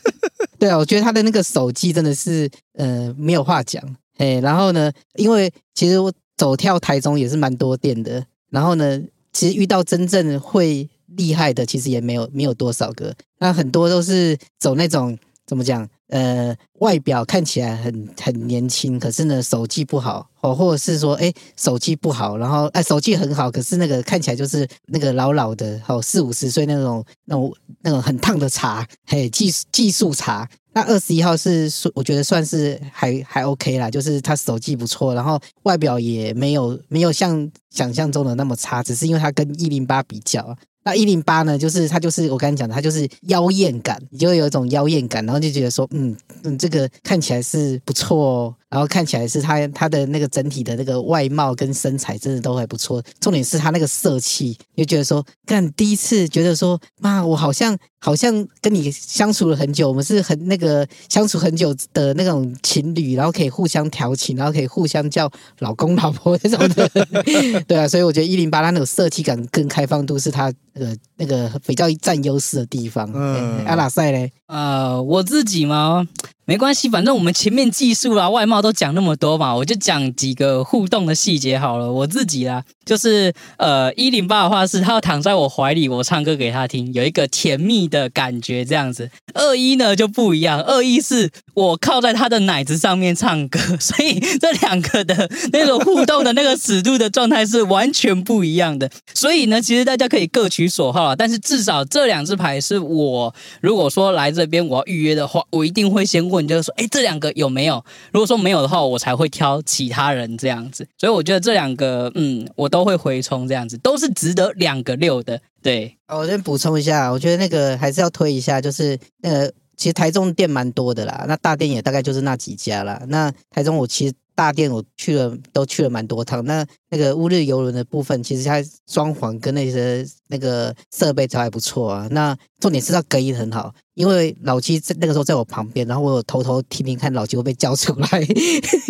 对啊，我觉得他的那个手技真的是呃没有话讲。哎，然后呢，因为其实我走跳台中也是蛮多店的，然后呢，其实遇到真正会厉害的，其实也没有没有多少个。那很多都是走那种怎么讲？呃，外表看起来很很年轻，可是呢，手气不好哦，或者是说，哎，手气不好，然后哎，手气很好，可是那个看起来就是那个老老的，哦，四五十岁那种那种那种很烫的茶，嘿，技技术茶。那二十一号是我觉得算是还还 OK 啦，就是他手气不错，然后外表也没有没有像想象中的那么差，只是因为他跟一零八比较。那一零八呢，就是它就是我刚才讲的，它就是妖艳感，你就会有一种妖艳感，然后就觉得说，嗯嗯，这个看起来是不错哦。然后看起来是他他的那个整体的那个外貌跟身材真的都还不错，重点是他那个色气，就觉得说，干第一次觉得说，妈，我好像好像跟你相处了很久，我们是很那个相处很久的那种情侣，然后可以互相调情，然后可以互相叫老公老婆那种的，对啊，所以我觉得一零八他那种色气感跟开放度是他呃那个比较占优势的地方。嗯，阿拉塞嘞，呃，我自己嘛。没关系，反正我们前面技术啦、外貌都讲那么多嘛，我就讲几个互动的细节好了。我自己啦，就是呃，一零八的话是他要躺在我怀里，我唱歌给他听，有一个甜蜜的感觉这样子。二一呢就不一样，二一是我靠在他的奶子上面唱歌，所以这两个的那种互动的那个尺度的状态是完全不一样的。所以呢，其实大家可以各取所好啊，但是至少这两支牌是我如果说来这边我要预约的话，我一定会先问。你就说，哎，这两个有没有？如果说没有的话，我才会挑其他人这样子。所以我觉得这两个，嗯，我都会回冲这样子，都是值得两个六的。对，我先补充一下，我觉得那个还是要推一下，就是呃其实台中店蛮多的啦，那大店也大概就是那几家啦。那台中我其实。大店我去了，都去了蛮多趟。那那个乌日游轮的部分，其实它装潢跟那些那个设备都还不错啊。那重点是它隔音很好，因为老七在那个时候在我旁边，然后我有偷偷听听看老七会被叫出来，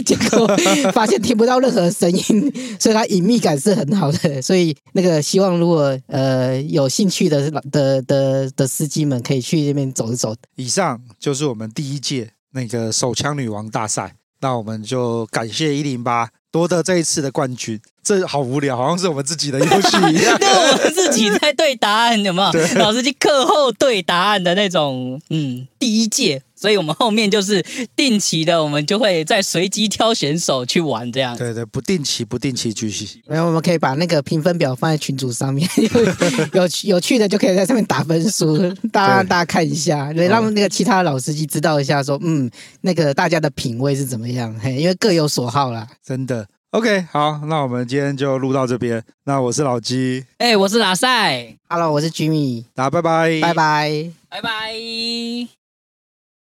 结果发现听不到任何声音，所以它隐秘感是很好的。所以那个希望如果呃有兴趣的的的的司机们可以去那边走一走。以上就是我们第一届那个手枪女王大赛。那我们就感谢一零八夺得这一次的冠军。这好无聊，好像是我们自己的游戏一样。对，我们自己在对答案，有没有？老司机课后对答案的那种，嗯，第一届。所以我们后面就是定期的，我们就会再随机挑选手去玩这样。对对，不定期不定期继续。没有我们可以把那个评分表放在群组上面，有有有趣的就可以在上面打分数，大家大家看一下，对，让那个其他的老司机知道一下，说嗯，那个大家的品味是怎么样？嘿，因为各有所好啦。真的。OK，好，那我们今天就录到这边。那我是老鸡，哎、欸，我是拉赛，哈喽，我是 Jimmy，大家拜拜，拜拜，拜拜。